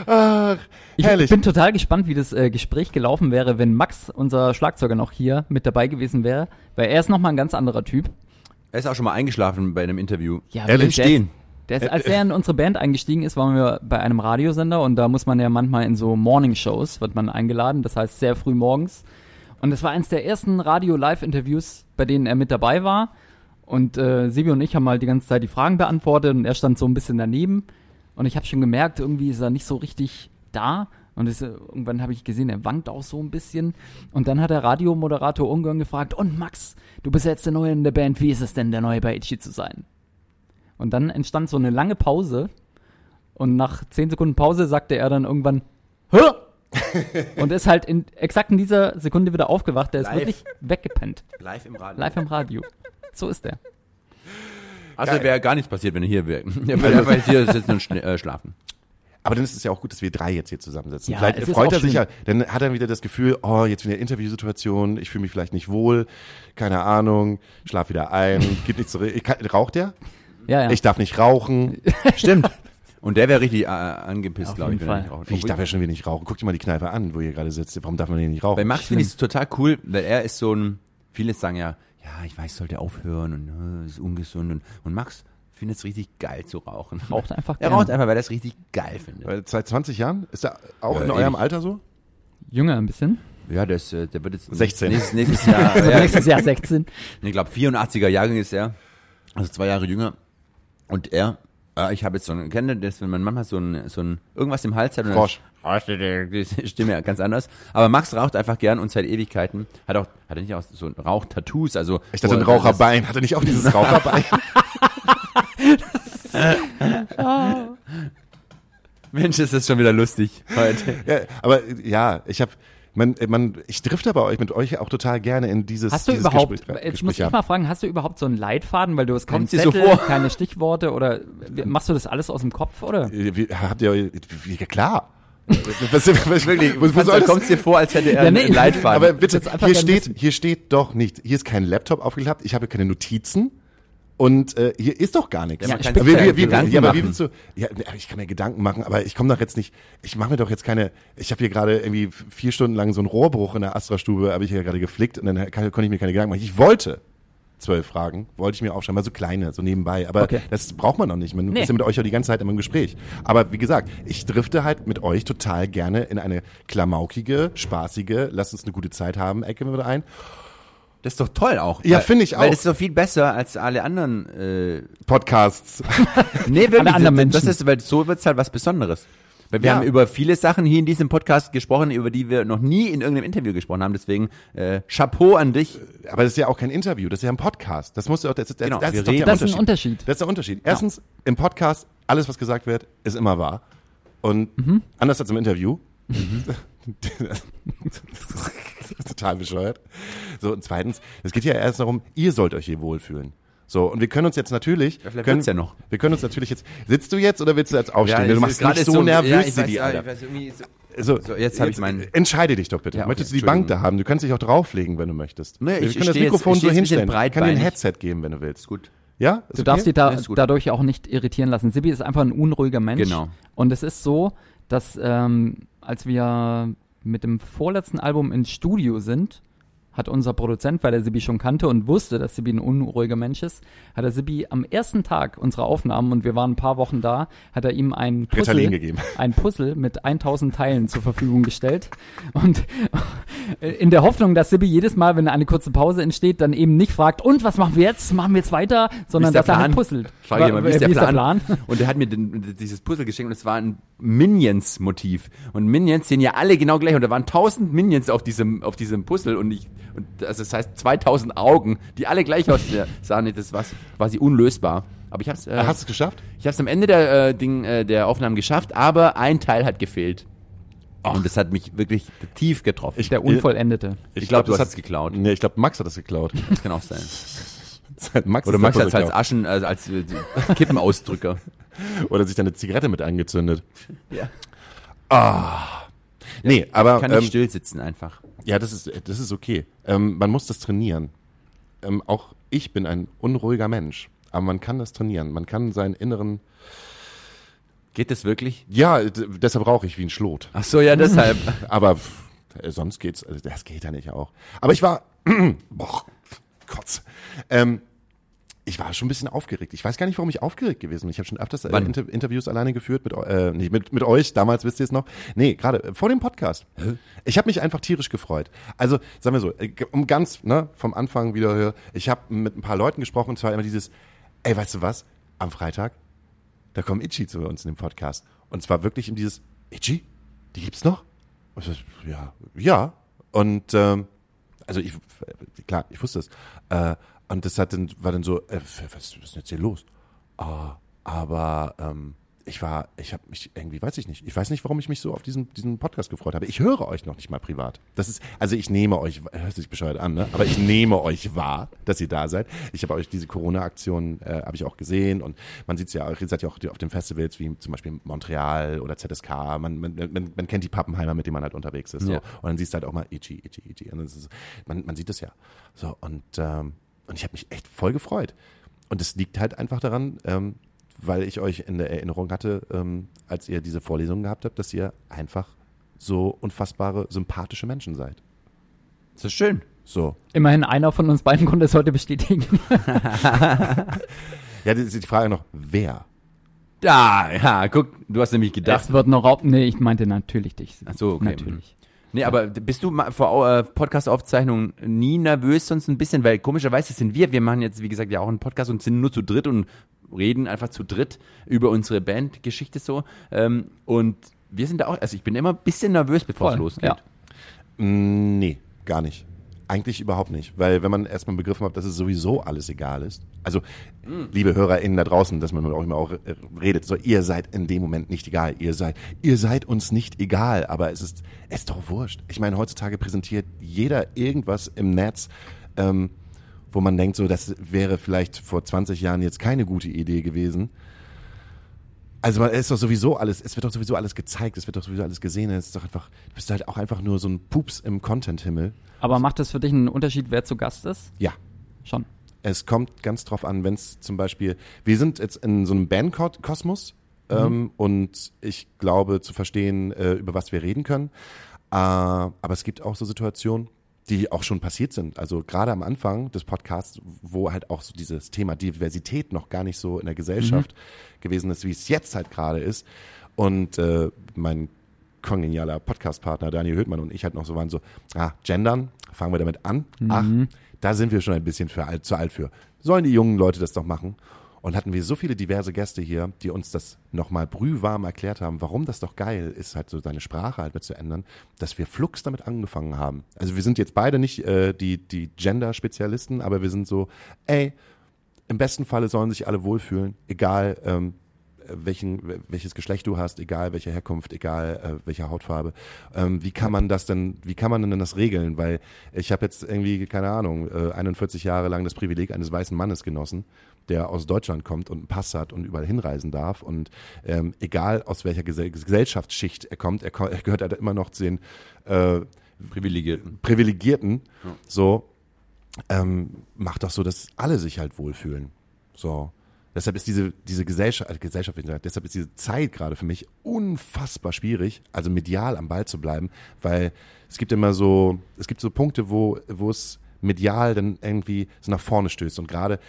Ach, Ich herrlich. bin total gespannt, wie das äh, Gespräch gelaufen wäre, wenn Max, unser Schlagzeuger, noch hier mit dabei gewesen wäre. Weil er ist nochmal ein ganz anderer Typ. Er ist auch schon mal eingeschlafen bei einem Interview. Ja, Ehrlich? ist- Stehen. Der ist, als er in unsere Band eingestiegen ist, waren wir bei einem Radiosender und da muss man ja manchmal in so Morning-Shows, wird man eingeladen, das heißt sehr früh morgens. Und es war eines der ersten Radio-Live-Interviews, bei denen er mit dabei war. Und äh, Sibi und ich haben halt die ganze Zeit die Fragen beantwortet und er stand so ein bisschen daneben. Und ich habe schon gemerkt, irgendwie ist er nicht so richtig da. Und es, äh, irgendwann habe ich gesehen, er wankt auch so ein bisschen. Und dann hat der Radiomoderator Ungarn gefragt, und Max, du bist jetzt der Neue in der Band, wie ist es denn, der Neue bei Itchy zu sein? Und dann entstand so eine lange Pause. Und nach zehn Sekunden Pause sagte er dann irgendwann, Hä? (laughs) und ist halt in, exakt in dieser Sekunde wieder aufgewacht. Der ist Live. wirklich weggepennt. Live im Radio. Live im Radio. So ist er. Also wäre gar nichts passiert, wenn er hier wäre. Er würde hier sitzen und äh, schlafen. Aber dann ist es ja auch gut, dass wir drei jetzt hier zusammensitzen. Ja, vielleicht es ist freut auch er sich schön. ja, dann hat er wieder das Gefühl, oh, jetzt wieder Interviewsituation, ich fühle mich vielleicht nicht wohl, keine Ahnung, schlaf wieder ein, gibt nichts zurück. Ich kann, raucht der? Ja, ja. Ich darf nicht rauchen. (laughs) Stimmt. Und der wäre richtig äh, angepisst, glaube ich, wenn er nicht raucht. Ich darf ja schon wieder nicht rauchen. Guck dir mal die Kneipe an, wo ihr gerade sitzt. Warum darf man hier nicht rauchen? Bei Max finde ich es total cool, weil er ist so ein, viele sagen ja, ja, ich weiß, sollte aufhören und äh, ist ungesund. Und, und Max findet es richtig geil zu rauchen. Raucht einfach Er gerne. raucht einfach, weil er es richtig geil findet. Weil Seit 20 Jahren? Ist er auch Ja, in eurem. Alter so? Jünger ein bisschen. Ja, der, ist, äh, der wird jetzt 16. Nächstes, nächstes (laughs) Jahr, Also ja, nächstes Jahr 16. ich glaube 84er Jahrgang ist er, also zwei Jahre jünger. Und er, äh, ich habe jetzt so ein, kennt ihr das, wenn man manchmal so ein, so ein irgendwas im Hals hat und Frosch. dann die Stimme ja ganz anders. Aber Max raucht einfach gern und seit Ewigkeiten hat auch, hat er nicht auch so Rauchtattoos, also Ich dachte, ein wo er- Raucherbein. Hat er nicht auch dieses (laughs) Raucherbein? (laughs) Mensch, ist das schon wieder lustig heute. ja, aber ja, ich habe man, äh, man, ich drifte aber euch mit euch auch total gerne in dieses Hast du dieses überhaupt, Gespräch, jetzt muss Gespräch ich ab. mal fragen, hast du überhaupt so einen Leitfaden, weil du hast keinen Kommt dir so Zettel, vor? keine Stichworte oder machst du das alles aus dem Kopf oder? Äh, Wie, habt ihr, wie, ja, klar. (laughs) Was, was, wirklich, wo, wo Wo soll das? kommt es dir vor, als hätte er Ja, nee, einen Leitfaden? Aber bitte, hier steht, wissen. hier steht doch nicht, hier ist kein Laptop aufgeklappt, ich habe keine Notizen und äh, hier ist doch gar nichts. Ja, wie, ja wie, wie, Gedanken ja, aber wie willst du, ja, ich kann mir Gedanken machen, aber ich komme doch jetzt nicht, ich mache mir doch jetzt keine, ich habe hier gerade irgendwie vier Stunden lang so einen Rohrbruch in der Astra-Stube, habe ich hier gerade geflickt und dann kann, konnte ich mir keine Gedanken machen. Ich wollte zwölf Fragen, wollte ich mir aufschreiben, mal so kleine, so nebenbei. Aber Okay. das braucht man noch nicht. Man Nee. ist ja mit euch ja die ganze Zeit immer im Gespräch. Aber wie gesagt, ich drifte halt mit euch total gerne in eine klamaukige, spaßige, lasst uns eine gute Zeit haben, Ecke mit ein. Das ist doch toll auch. Ja, Weil- finde ich Weil auch. das ist doch viel besser als alle anderen. Äh, Podcasts. (laughs) nee, wirklich. Alle anderen das Menschen. ist, weil so wird's halt was Besonderes. Weil wir Ja. haben über viele Sachen hier in diesem Podcast gesprochen, über die wir noch nie in irgendeinem Interview gesprochen haben. Deswegen äh, Chapeau an dich. Aber das ist ja auch kein Interview, das ist ja ein Podcast. Das muss ja auch, das, das, Genau, das ist doch der reden- Das ist ein Unterschied. Unterschied. Das ist der Unterschied. Erstens, im Podcast, alles, was gesagt wird, ist immer wahr. Und Mhm. anders als im Interview. (laughs) (laughs) (laughs) Total bescheuert. So, und zweitens, es geht ja erst darum, ihr sollt euch hier wohlfühlen. So, und wir können uns jetzt natürlich, Ja, vielleicht können, ja noch. wir können uns natürlich jetzt, sitzt du jetzt oder willst du jetzt aufstehen? Ja, du machst gerade nicht so, so- nervös, ja, weiß, ja, weiß, irgendwie so- So, So, jetzt hab ich meinen- Entscheide dich doch bitte. Ja, okay, Möchtest du die Bank da haben? Du kannst dich auch drauflegen, wenn du möchtest. Nee, wir ich können das jetzt- Mikrofon ich so stehe jetzt bisschen hinstellen. Ich kann dir ein. Headset geben, wenn du willst. Gut. Ja? Ist Du darfst okay? dich da, dadurch auch nicht irritieren lassen. Sibi ist einfach ein unruhiger Mensch. Genau. Und es ist so, dass ähm, als wir mit dem vorletzten Album ins Studio sind, hat unser Produzent, weil er Sibi schon kannte und wusste, dass Sibi ein unruhiger Mensch ist, hat er Sibi am ersten Tag unserer Aufnahmen, und wir waren ein paar Wochen da, hat er ihm ein Puzzle, gegeben. (laughs) ein Puzzle mit 1000 Teilen zur Verfügung gestellt. Und in der Hoffnung, dass Sibi jedes Mal, wenn eine kurze Pause entsteht, dann eben nicht fragt, und was machen wir jetzt? Machen wir jetzt weiter? Sondern der dass er halt Plan? puzzelt. Frag ich mal, wie ist der Wie Plan? (laughs) Und er hat mir den, dieses Puzzle geschenkt und es war ein Minions-Motiv. Und Minions sehen ja alle genau gleich. Und da waren tausend Minions auf diesem, auf diesem Puzzle und ich, und also das heißt 2000 Augen, die alle gleich aussahen. (laughs) Das war quasi unlösbar. Aber ich hab's, äh, Hast du es geschafft? ich hab's am Ende der, äh, Ding, äh, der Aufnahmen geschafft, aber ein Teil hat gefehlt. Und das hat mich wirklich tief getroffen. Der Unvollendete. Ich glaub, du das hast es geklaut. Nee, ich glaube, Max hat das geklaut. das kann auch sein. (laughs) Max Oder Max der hat es als. Aschen, also als äh, Kippenausdrücker. (laughs) Oder sich dann eine Zigarette mit angezündet. Ja. Ah. Nee, aber Kann nicht ähm, still sitzen einfach. ja, das ist, das ist okay. Ähm, man muss das trainieren. Ähm, auch ich bin ein unruhiger Mensch. Aber man kann das trainieren. Man kann seinen inneren. Geht das wirklich? Ja, deshalb rauche ich wie ein Schlot. Ach so, ja, deshalb. (laughs) Aber pff, äh, sonst geht's. Also das geht ja nicht auch. Aber ich war. (clears throat) boah, Kotz. Ähm, ich war schon ein bisschen aufgeregt. Ich weiß gar nicht, warum ich aufgeregt gewesen bin. Ich habe schon öfters äh? Inter Interviews alleine geführt mit, äh, nicht mit, mit euch. Damals wisst ihr es noch. Nee, gerade äh, vor dem Podcast. Ich habe mich einfach tierisch gefreut. Also sagen wir so, äh, um ganz ne, vom Anfang wieder hier. Ich habe mit ein paar Leuten gesprochen und zwar immer dieses. Ey, weißt du was? Am Freitag da kommt Itchy zu uns in dem Podcast. Und zwar wirklich in dieses, Itchy? Die gibt's noch? Und ich ja, ja. Und ähm, also ich, klar, ich wusste es. Äh, und das hat dann, war dann so, äh, was, was ist denn jetzt hier los? Ah, aber ähm, ich war, ich habe mich irgendwie, weiß ich nicht, ich weiß nicht, warum ich mich so auf diesen, diesen Podcast gefreut habe. Ich höre euch noch nicht mal privat. Das ist, also ich nehme euch, hört sich bescheuert an, ne? aber ich nehme euch wahr, dass ihr da seid. Ich habe euch diese Corona-Aktion, äh, habe ich auch gesehen und man sieht ja, auch, ihr seid ja auch auf den Festivals wie zum Beispiel Montreal oder ZSK. Man, man, man, man kennt die Pappenheimer, mit denen man halt unterwegs ist. So. Ja. Und dann siehst du halt auch mal Itchy, Itchy, Itchy. Und das ist, man, man sieht das ja. So und ähm, und ich habe mich echt voll gefreut. Und es liegt halt einfach daran, ähm, weil ich euch in der Erinnerung hatte, ähm, als ihr diese Vorlesungen gehabt habt, dass ihr einfach so unfassbare, sympathische Menschen seid. Das ist schön. So. Immerhin einer von uns beiden konnte es heute bestätigen. (laughs) (laughs) Ja, die, die Frage noch, wer? Ja, ja, guck, du hast nämlich gedacht. Es wird noch Raub. Nee, ich meinte natürlich dich. Ach so, okay. Natürlich. Nee, aber bist du vor äh, Podcast-Aufzeichnungen nie nervös, sonst ein bisschen, weil komischerweise sind wir, wir machen jetzt, wie gesagt, ja auch einen Podcast und sind nur zu dritt und reden einfach zu dritt über unsere Bandgeschichte so. Ähm, und wir sind da auch, also ich bin immer ein bisschen nervös, bevor es losgeht. ja. Mm, Nee, gar nicht. Eigentlich überhaupt nicht. Weil wenn man erstmal begriffen hat, dass es sowieso alles egal ist. Also, liebe HörerInnen da draußen, dass man euch mal auch äh, redet. So, ihr seid in dem Moment nicht egal. Ihr seid, ihr seid uns nicht egal. Aber es ist, es ist doch wurscht. Ich meine, heutzutage präsentiert jeder irgendwas im Netz, ähm, wo man denkt, so, das wäre vielleicht vor 20 Jahren jetzt keine gute Idee gewesen. Also es ist doch sowieso alles, es wird doch sowieso alles gezeigt, es wird doch sowieso alles gesehen, es ist doch einfach, du bist halt auch einfach nur so ein Pups im Content-Himmel. Aber macht es für dich einen Unterschied, wer zu Gast ist? Ja, Schon. es kommt ganz drauf an, wenn es zum Beispiel, wir sind jetzt in so einem Bandkosmos ähm, und ich glaube zu verstehen, äh, über was wir reden können. Äh, aber es gibt auch so Situationen, die auch schon passiert sind. Also gerade am Anfang des Podcasts, wo halt auch so dieses Thema Diversität noch gar nicht so in der Gesellschaft gewesen ist, wie es jetzt halt gerade ist. Und äh, mein kongenialer Podcastpartner Daniel Höhtmann und ich halt noch so waren so, ah, gendern, fangen wir damit an. Ach, da sind wir schon ein bisschen für alt, zu alt für. Sollen die jungen Leute das doch machen? Und hatten wir so viele diverse Gäste hier, die uns das nochmal brühwarm erklärt haben, warum das doch geil ist, halt so seine Sprache halt mit zu ändern, dass wir flugs damit angefangen haben. Also wir sind jetzt beide nicht äh, die, die Gender-Spezialisten, aber wir sind so, ey, im besten Falle sollen sich alle wohlfühlen, egal ähm, welchen, welches Geschlecht du hast, egal welche Herkunft, egal äh, welche Hautfarbe. Ähm, wie kann man das denn, wie kann man denn das regeln? Weil ich habe jetzt irgendwie, keine Ahnung, äh, 41 Jahre lang das Privileg eines weißen Mannes genossen, der aus Deutschland kommt und einen Pass hat und überall hinreisen darf. Und ähm, egal aus welcher Gesell Gesellschaftsschicht er kommt, er, er gehört halt immer noch zu den äh, Privilegierten. Privilegierten, so, ähm, macht doch so, dass alle sich halt wohlfühlen. So. Deshalb ist diese, diese Gesellschaft, äh, Gesellschaft, deshalb ist diese Zeit gerade für mich unfassbar schwierig, also medial am Ball zu bleiben, weil es gibt immer so, es gibt so Punkte, wo, wo es medial dann irgendwie so nach vorne stößt. Und gerade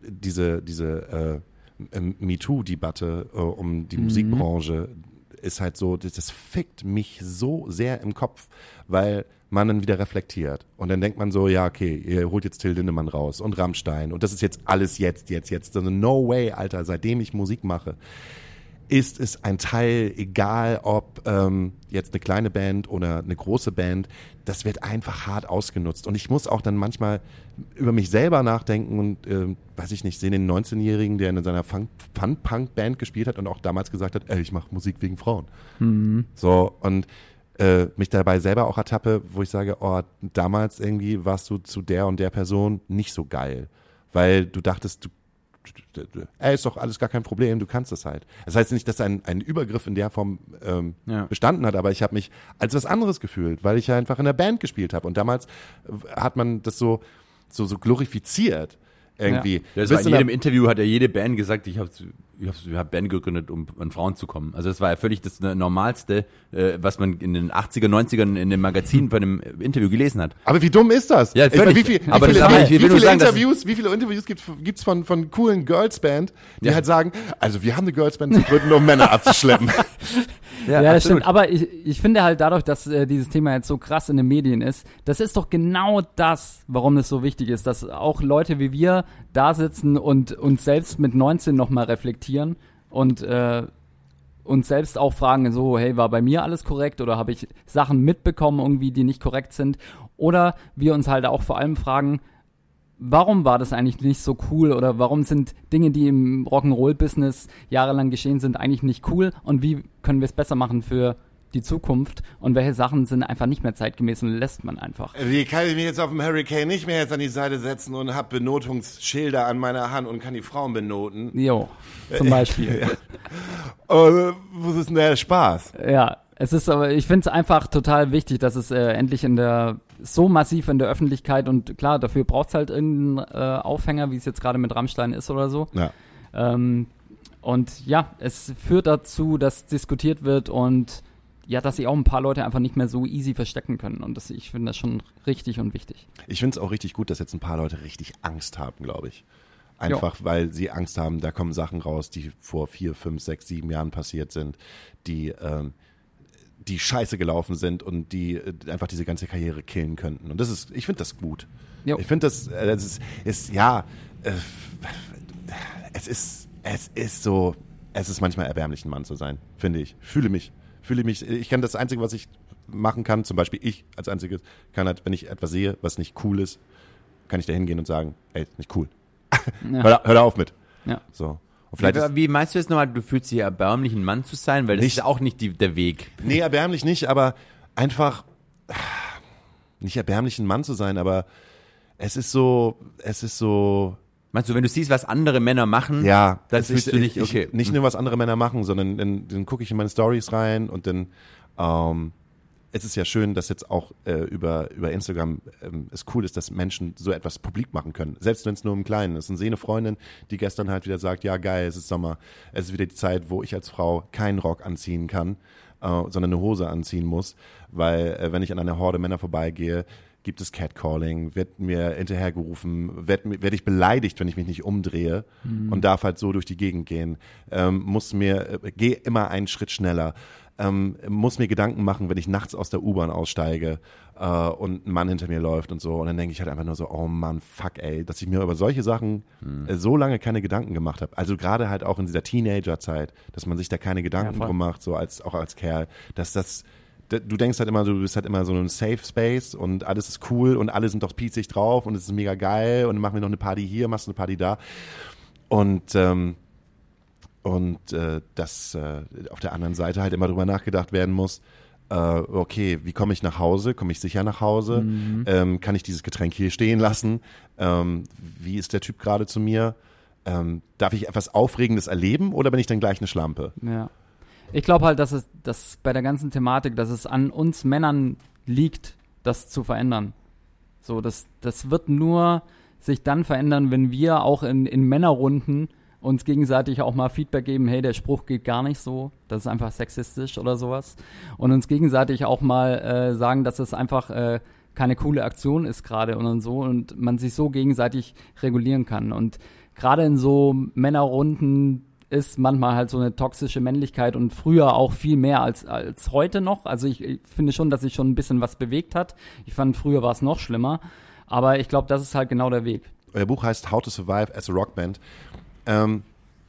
diese, diese äh, MeToo-Debatte äh, um die Musikbranche ist halt so, das, das fickt mich so sehr im Kopf, weil man dann wieder reflektiert. Und dann denkt man so, ja, okay, ihr holt jetzt Till Lindemann raus und Rammstein und das ist jetzt alles jetzt, jetzt, jetzt. Also no way, Alter, seitdem ich Musik mache, ist es ein Teil, egal ob ähm, jetzt eine kleine Band oder eine große Band, das wird einfach hart ausgenutzt. Und ich muss auch dann manchmal über mich selber nachdenken und, ähm, weiß ich nicht, sehe den 19-Jährigen, der in seiner Fun- Fun-Punk-Band gespielt hat und auch damals gesagt hat, ey, ich mache Musik wegen Frauen. So, und äh, mich dabei selber auch ertappe, wo ich sage, oh, damals irgendwie warst du zu der und der Person nicht so geil, weil du dachtest, du ey, ist doch alles gar kein Problem, du kannst es halt. Das heißt nicht, dass ein, ein Übergriff in der Form ähm, Ja. bestanden hat, aber ich habe mich als was anderes gefühlt, weil ich ja einfach in der Band gespielt habe. Und damals äh, hat man das so, so, so glorifiziert irgendwie. Das Du war in jedem Interview hat ja jede Band gesagt, ich habe ich hab, ich hab Band gegründet, um an Frauen zu kommen. Also das war ja völlig das Normalste, äh, was man in den 80er, 90ern in dem Magazin bei einem Interview gelesen hat. aber wie dumm ist das? Ja, völlig. wie, viel, Aber wie das viele, wie ich will viele sagen, Interviews, wie viele Interviews gibt gibt's von, von coolen Girlsband, die Ja. halt sagen, also wir haben eine Girlsband zu gründen, um Männer abzuschleppen. (laughs) Ja, das stimmt. Aber ich, ich finde halt dadurch, dass äh, dieses Thema jetzt so krass in den Medien ist, das ist doch genau das, warum es so wichtig ist, dass auch Leute wie wir da sitzen und uns selbst mit 19 nochmal reflektieren und äh, uns selbst auch fragen, so, hey, war bei mir alles korrekt oder habe ich Sachen mitbekommen irgendwie, die nicht korrekt sind? Oder wir uns halt auch vor allem fragen, warum war das eigentlich nicht so cool oder warum sind Dinge, die im Rock'n'Roll-Business jahrelang geschehen sind, eigentlich nicht cool und wie können wir es besser machen für die Zukunft und welche Sachen sind einfach nicht mehr zeitgemäß und lässt man einfach. Wie kann ich mich jetzt auf dem Hurricane nicht mehr jetzt an die Seite setzen und hab Benotungsschilder an meiner Hand und kann die Frauen benoten? Jo, zum (laughs) Beispiel. Äh, wo ist denn der Spaß? Ja, es ist aber, ich finde es einfach total wichtig, dass es äh, endlich in der, so massiv in der Öffentlichkeit und klar, dafür braucht es halt irgendeinen äh, Aufhänger, wie es jetzt gerade mit Rammstein ist oder so. Ja. Ähm, Und ja, es führt dazu, dass diskutiert wird und ja, dass sich auch ein paar Leute einfach nicht mehr so easy verstecken können. Und das, ich finde das schon richtig und wichtig. Ich finde es auch richtig gut, dass jetzt ein paar Leute richtig Angst haben, glaube ich. Einfach weil sie Angst haben, da kommen Sachen raus, die vor vier, fünf, sechs, sieben Jahren passiert sind, die, ähm, die scheiße gelaufen sind und die äh, einfach diese ganze Karriere killen könnten. Und das ist, ich finde das gut. Jo. Ich finde das, äh, das ist, ist ja, äh, es ist, es ist so, es ist manchmal erbärmlich, ein Mann zu sein, finde ich. Fühle mich, fühle mich. Ich kann das Einzige, was ich machen kann, zum Beispiel ich als Einziges, kann halt, wenn ich etwas sehe, was nicht cool ist, kann ich da hingehen und sagen, ey, ist nicht cool. (laughs) Ja. Hör, hör da auf mit. Ja. So. Wie, wie meinst du jetzt nochmal, du fühlst dich erbärmlich, ein Mann zu sein? Weil das Nicht- ist auch nicht die, der Weg. nee, erbärmlich nicht, aber einfach nicht erbärmlich ein Mann zu sein, aber es ist so, es ist so, Meinst du, wenn du siehst, was andere Männer machen, ja, dann fühlst ist, du dich, ich, okay. nicht nur, was andere Männer machen, sondern dann, dann gucke ich in meine Stories rein und dann, ähm, es ist ja schön, dass jetzt auch äh, über, über Instagram ähm, es cool ist, dass Menschen so etwas publik machen können. Selbst wenn es nur im Kleinen ist. Und sehe eine Freundin, die gestern halt wieder sagt, ja geil, es ist Sommer, es ist wieder die Zeit, wo ich als Frau keinen Rock anziehen kann, äh, sondern eine Hose anziehen muss, weil äh, wenn ich an einer Horde Männer vorbeigehe, gibt es Catcalling, wird mir hinterhergerufen, werd, werd ich beleidigt, wenn ich mich nicht umdrehe und darf halt so durch die Gegend gehen, ähm, muss mir, äh, geh immer einen Schritt schneller, ähm, muss mir Gedanken machen, wenn ich nachts aus der U-Bahn aussteige äh, und ein Mann hinter mir läuft und so und dann denke ich halt einfach nur so, oh Mann, fuck ey, dass ich mir über solche Sachen äh, so lange keine Gedanken gemacht habe. Also gerade halt auch in dieser Teenagerzeit, dass man sich da keine Gedanken Ja, drum macht, so als auch als Kerl, dass das du denkst halt immer, du bist halt immer so ein Safe Space und alles ist cool und alle sind doch pießig drauf und es ist mega geil und machen wir noch eine Party hier, machst eine Party da. Und ähm, und äh, dass äh, auf der anderen Seite halt immer drüber nachgedacht werden muss, äh, okay, wie komme ich nach Hause? Komme ich sicher nach Hause? Ähm, kann ich dieses Getränk hier stehen lassen? Ähm, wie ist der Typ gerade zu mir? Ähm, darf ich etwas Aufregendes erleben oder bin ich dann gleich eine Schlampe? Ja. Ich glaube halt, dass es dass bei der ganzen Thematik, dass es an uns Männern liegt, das zu verändern. So, das, das wird nur sich dann verändern, wenn wir auch in, in Männerrunden uns gegenseitig auch mal Feedback geben, hey, der Spruch geht gar nicht so, das ist einfach sexistisch oder sowas. Und uns gegenseitig auch mal äh, sagen, dass es einfach äh, keine coole Aktion ist gerade und so und man sich so gegenseitig regulieren kann. Und gerade in so Männerrunden ist manchmal halt so eine toxische Männlichkeit und früher auch viel mehr als, als heute noch. Also ich, ich finde schon, dass sich schon ein bisschen was bewegt hat. Ich fand, früher war es noch schlimmer. Aber ich glaube, das ist halt genau der Weg. Euer Buch heißt How to Survive as a Rockband. Ähm,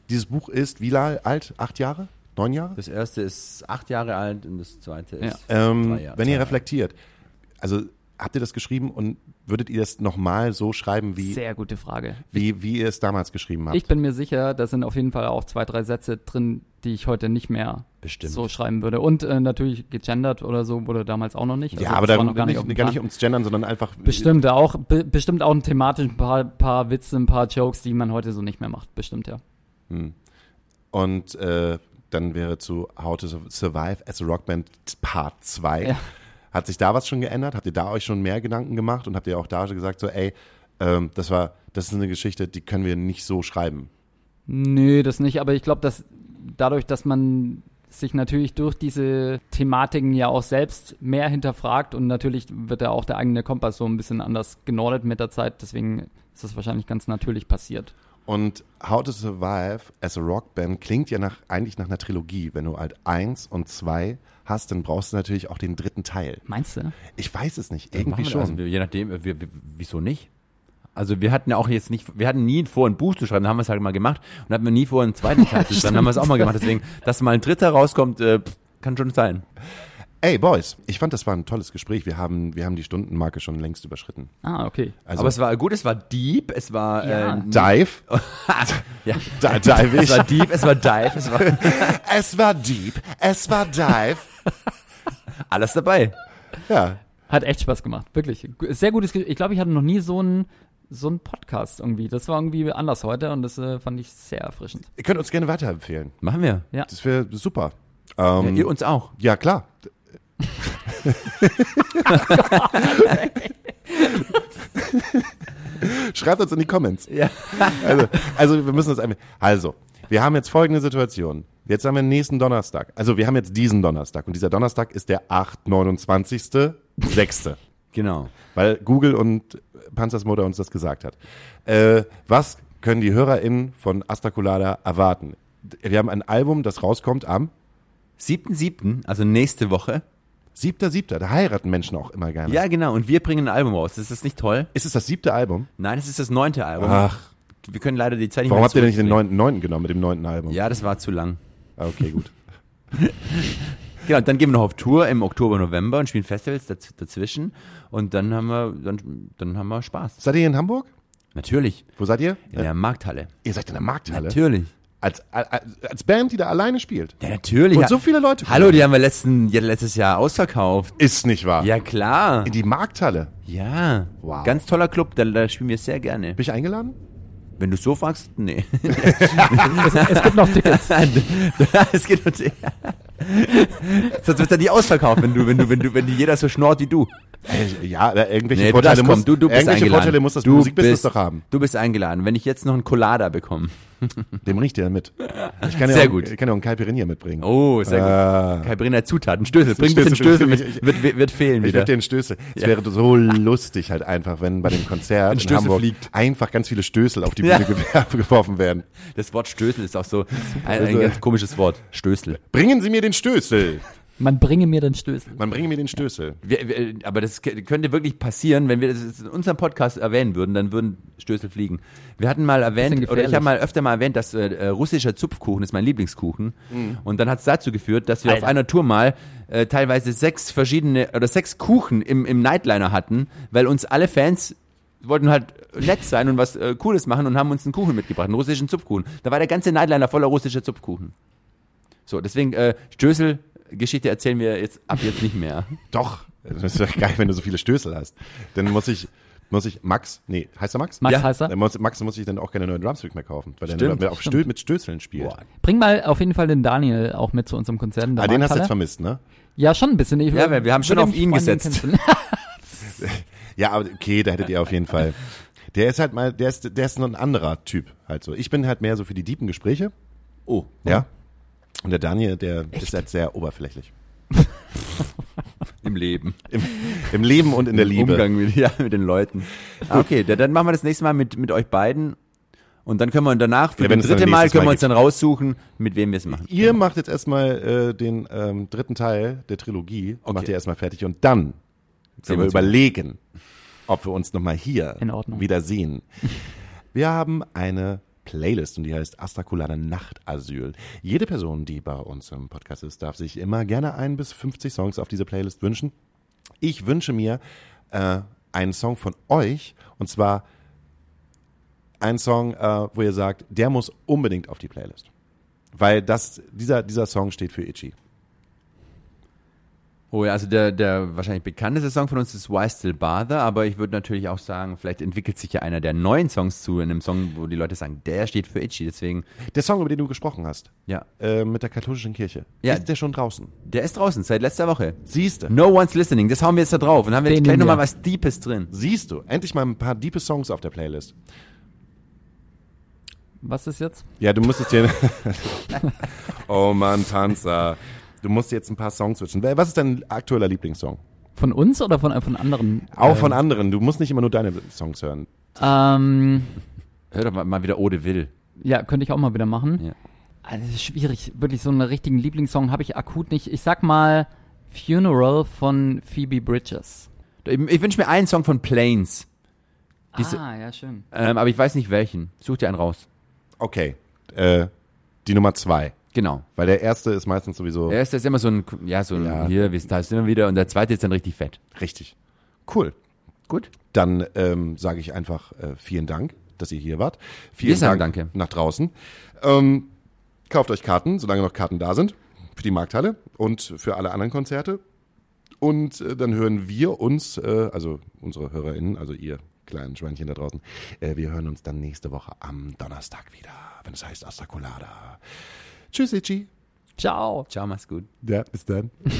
dieses Buch ist wie alt? Acht Jahre? Neun Jahre? Das erste ist acht Jahre alt und das zweite ist Ähm, zwei Jahre. wenn ihr reflektiert, also habt ihr das geschrieben und würdet ihr das nochmal so schreiben, wie, Sehr gute Frage. wie, wie ihr es damals geschrieben habt? Ich bin mir sicher, da sind auf jeden Fall auch zwei, drei Sätze drin, die ich heute nicht mehr Bestimmt. so schreiben würde. Und äh, natürlich gegendert oder so wurde damals auch noch nicht. ja, Also aber war dann noch gar nicht, gar nicht ums Gendern, sondern einfach. Bestimmt auch, be bestimmt auch ein thematisch ein paar, paar Witze, ein paar Jokes, die man heute so nicht mehr macht. Bestimmt, ja. Und äh, dann wäre zu How to Survive as a Rockband Part 2. Ja. Hat sich da was schon geändert? Habt ihr da euch schon mehr Gedanken gemacht und habt ihr auch da gesagt, so, ey, ähm, das war, das ist eine Geschichte, die können wir nicht so schreiben. Nö, das nicht, aber ich glaube, dass dadurch, dass man sich natürlich durch diese Thematiken ja auch selbst mehr hinterfragt und natürlich wird ja auch der eigene Kompass so ein bisschen anders genordet mit der Zeit, deswegen ist das wahrscheinlich ganz natürlich passiert. Und How to Survive as a Rockband klingt ja nach, eigentlich nach einer Trilogie. Wenn du halt eins und zwei hast, dann brauchst du natürlich auch den dritten Teil. Meinst du? Ich weiß es nicht, irgendwie schon. Also, je nachdem, äh, wir, wir, wieso nicht? Also wir hatten ja auch jetzt nicht, wir hatten nie vor, ein Buch zu schreiben, dann haben wir es halt mal gemacht und hatten wir nie vor, einen zweiten (laughs) Teil zu schreiben, dann haben wir es auch mal gemacht. Deswegen, dass mal ein dritter rauskommt, äh, kann schon sein. Ey, Boys, ich fand, das war ein tolles Gespräch. Wir haben, wir haben die Stundenmarke schon längst überschritten. Ah, okay. Also, Aber es war gut, es war deep, es war Ja. äh, Dive, (laughs) ja. da dive es ich. war deep, es war dive, es war (laughs) Es war deep, es war dive. (laughs) alles dabei. Ja, Hat echt Spaß gemacht, wirklich. Sehr gutes Ge Ich glaube, ich hatte noch nie so einen so Podcast irgendwie. Das war irgendwie anders heute und das äh, fand ich sehr erfrischend. ihr könnt uns gerne weiterempfehlen. Machen wir. Ja. Das wäre super. Ja, Ähm, ihr uns auch. ja, klar. (laughs) Schreibt uns in die Comments. Ja. Also, also wir müssen das einfach. Also, Wir haben jetzt folgende Situation. Jetzt haben wir nächsten Donnerstag. Also wir haben jetzt diesen Donnerstag. Und dieser Donnerstag ist der 8, 29. 6. Genau. Weil Google und Panzers Mutter uns das gesagt hat. Äh, was können die HörerInnen von Astrakulada erwarten? Wir haben ein Album, das rauskommt am 7.7., also nächste Woche. 7.7. Da heiraten Menschen auch immer gerne. Ja, genau. Und wir bringen ein Album raus. Ist das nicht toll? Ist es das siebte Album? Nein, es ist das neunte Album. Ach, Wir können leider die Zeit nicht warum habt ihr denn nicht den neunten, neunten genommen mit dem neunten Album? Ja, das war zu lang. Ah, Okay, gut. (laughs) Genau, dann gehen wir noch auf Tour im Oktober, November und spielen Festivals daz dazwischen. Und dann haben wir, dann, dann haben wir Spaß. Seid ihr hier in Hamburg? Natürlich. Wo seid ihr? In der Markthalle. Ihr seid in der Markthalle. Natürlich. Als, als, als Band, die da alleine spielt. Ja, natürlich. Und so viele Leute. kommen. Hallo, die haben wir letzten, ja, letztes Jahr ausverkauft. Ist nicht wahr. Ja, klar. In die Markthalle. Ja. Wow. Ganz toller Club, da, da spielen wir sehr gerne. Bin ich eingeladen? Wenn du so fragst, nee. (laughs) Es gibt noch Tickets. (laughs) es geht um die- Sonst wird er nicht ausverkauft, wenn du, wenn du, wenn du, wenn die jeder so schnort wie du. Äh, Ja, irgendwelche Nee, Vorteile, muss. Du, du bist irgendwelche eingeladen. Vorteile muss das du Musikbusiness bist, doch haben. Du bist eingeladen. Wenn ich jetzt noch einen Colada bekomme. (laughs) Dem riecht ihr mit. Ich kann ja Sehr auch, gut. Ich kann ja auch einen Caipirinha mitbringen. Oh, sehr Ah. gut. Caipirinha Zutaten. Stößel. Bring ein Stößel, Stößel ich- mit. Wird, wird, wird fehlen Ich wieder. möchte den Stößel. Es wäre so lustig halt einfach, wenn bei dem Konzert in Stößel Hamburg fliegt. einfach ganz viele Stößel auf die Ja. Bühne gewer- (laughs) geworfen werden. Das Wort Stößel ist auch so ein, Also- ein ganz komisches Wort. Stößel. Bringen Sie mir den Stößel. Man bringe mir den Stößel. Man bringe mir den Stößel. Wir, wir, aber das könnte wirklich passieren, wenn wir das in unserem Podcast erwähnen würden, dann würden Stößel fliegen. Wir hatten mal erwähnt, oder ich habe mal öfter mal erwähnt, dass äh, äh, russischer Zupfkuchen ist mein Lieblingskuchen. Mhm. Und dann hat es dazu geführt, dass wir auf Alter. einer Tour mal äh, teilweise sechs verschiedene oder sechs Kuchen im, im Nightliner hatten, weil uns alle Fans wollten halt nett sein und was äh, Cooles machen und haben uns einen Kuchen mitgebracht, einen russischen Zupfkuchen. Da war der ganze Nightliner voller russischer Zupfkuchen. So, deswegen äh, Stößel Geschichte erzählen wir jetzt ab jetzt nicht mehr. (laughs) Doch. Das wäre geil, wenn du so viele Stößel hast. Dann muss ich, muss ich, Max, nee, heißt er Max? Max Ja, heißt er. Dann muss, Max muss ich dann auch keine neuen Drumsticks mehr kaufen, weil Stimmt, der auf Stö mit Stößeln spielt. Boah. Bring mal auf jeden Fall den Daniel auch mit zu unserem Konzert. Ah, den hast du jetzt vermisst, ne? Ja, schon ein bisschen. Ich, Ja, wir- wir haben schon auf ihn Freundin gesetzt. (laughs) Ja, aber okay, da hättet ihr auf jeden Fall. Der ist halt mal, der ist, der ist noch ein anderer Typ halt so. Ich bin halt mehr so für die tiefen Gespräche, Oh, ja. Und der Daniel, der ist halt sehr oberflächlich. (laughs) im Leben. Im, Im Leben und in der Im Liebe. Umgang mit, ja, mit den Leuten. Ah, okay, dann, machen wir das nächste Mal mit, mit euch beiden. Und dann können wir danach, für Ja, das dritte Mal, können wir uns dann raussuchen, mit wem wir es machen. Ihr macht jetzt erstmal äh, den ähm, dritten Teil der Trilogie, Okay. macht ihr erstmal fertig und dann sollen wir überlegen, ob wir uns nochmal hier In Ordnung. wieder sehen. Wir haben eine Playlist und die heißt Astrakulada Nachtasyl. Jede Person, die bei uns im Podcast ist, darf sich immer gerne ein bis 50 Songs auf diese Playlist wünschen. Ich wünsche mir äh, einen Song von euch und zwar einen Song, äh, wo ihr sagt, der muss unbedingt auf die Playlist. Weil das, dieser, dieser Song steht für Itchy. Oh ja, also der, der wahrscheinlich bekannteste Song von uns ist Why Still Bother, aber ich würde natürlich auch sagen, vielleicht entwickelt sich ja einer der neuen Songs zu, in einem Song, wo die Leute sagen, der steht für Itchy, deswegen, Der Song, über den du gesprochen hast, ja. äh, mit der katholischen Kirche, Ja. ist der schon draußen? Der ist draußen, seit letzter Woche. Siehste. No One's Listening, das hauen wir jetzt da drauf und haben wir Den jetzt gleich nochmal was Deepes drin. Siehst du, endlich mal ein paar diepe Songs auf der Playlist. Was ist jetzt? Ja, du musstest dir. (laughs) oh Mann, Panzer. Du musst jetzt ein paar Songs switchen. Was ist dein aktueller Lieblingssong? Von uns oder von, von anderen? Auch äh, von anderen. Du musst nicht immer nur deine Songs hören. Ähm, Hör doch mal, mal wieder Ode Will. ja, könnte ich auch mal wieder machen. Ja. Also, das ist schwierig. Wirklich so einen richtigen Lieblingssong habe ich akut nicht. Ich sag mal Funeral von Phoebe Bridges. Ich, ich wünsche mir einen Song von Planes, Diese- ah, ja, schön. ähm, aber ich weiß nicht welchen. Such dir einen raus. Okay. Äh, die Nummer zwei. Genau. Weil der erste ist meistens sowieso Der erste ist immer so ein, ja, so ein, Ja. hier, wie es da ist immer wieder, und der zweite ist dann richtig fett. richtig. Cool. Gut. Dann ähm, sage ich einfach äh, vielen Dank, dass ihr hier wart. Vielen Wir sagen Dank danke. nach draußen. Ähm, kauft euch Karten, solange noch Karten da sind, für die Markthalle und für alle anderen Konzerte. Und äh, dann hören wir uns, äh, also unsere HörerInnen, also ihr kleinen Schweinchen da draußen, äh, wir hören uns dann nächste Woche am Donnerstag wieder, wenn es heißt Astrakulada. Tschüss, Itchy. Ciao. Ciao, mach's gut. Ja, bis dann. (laughs)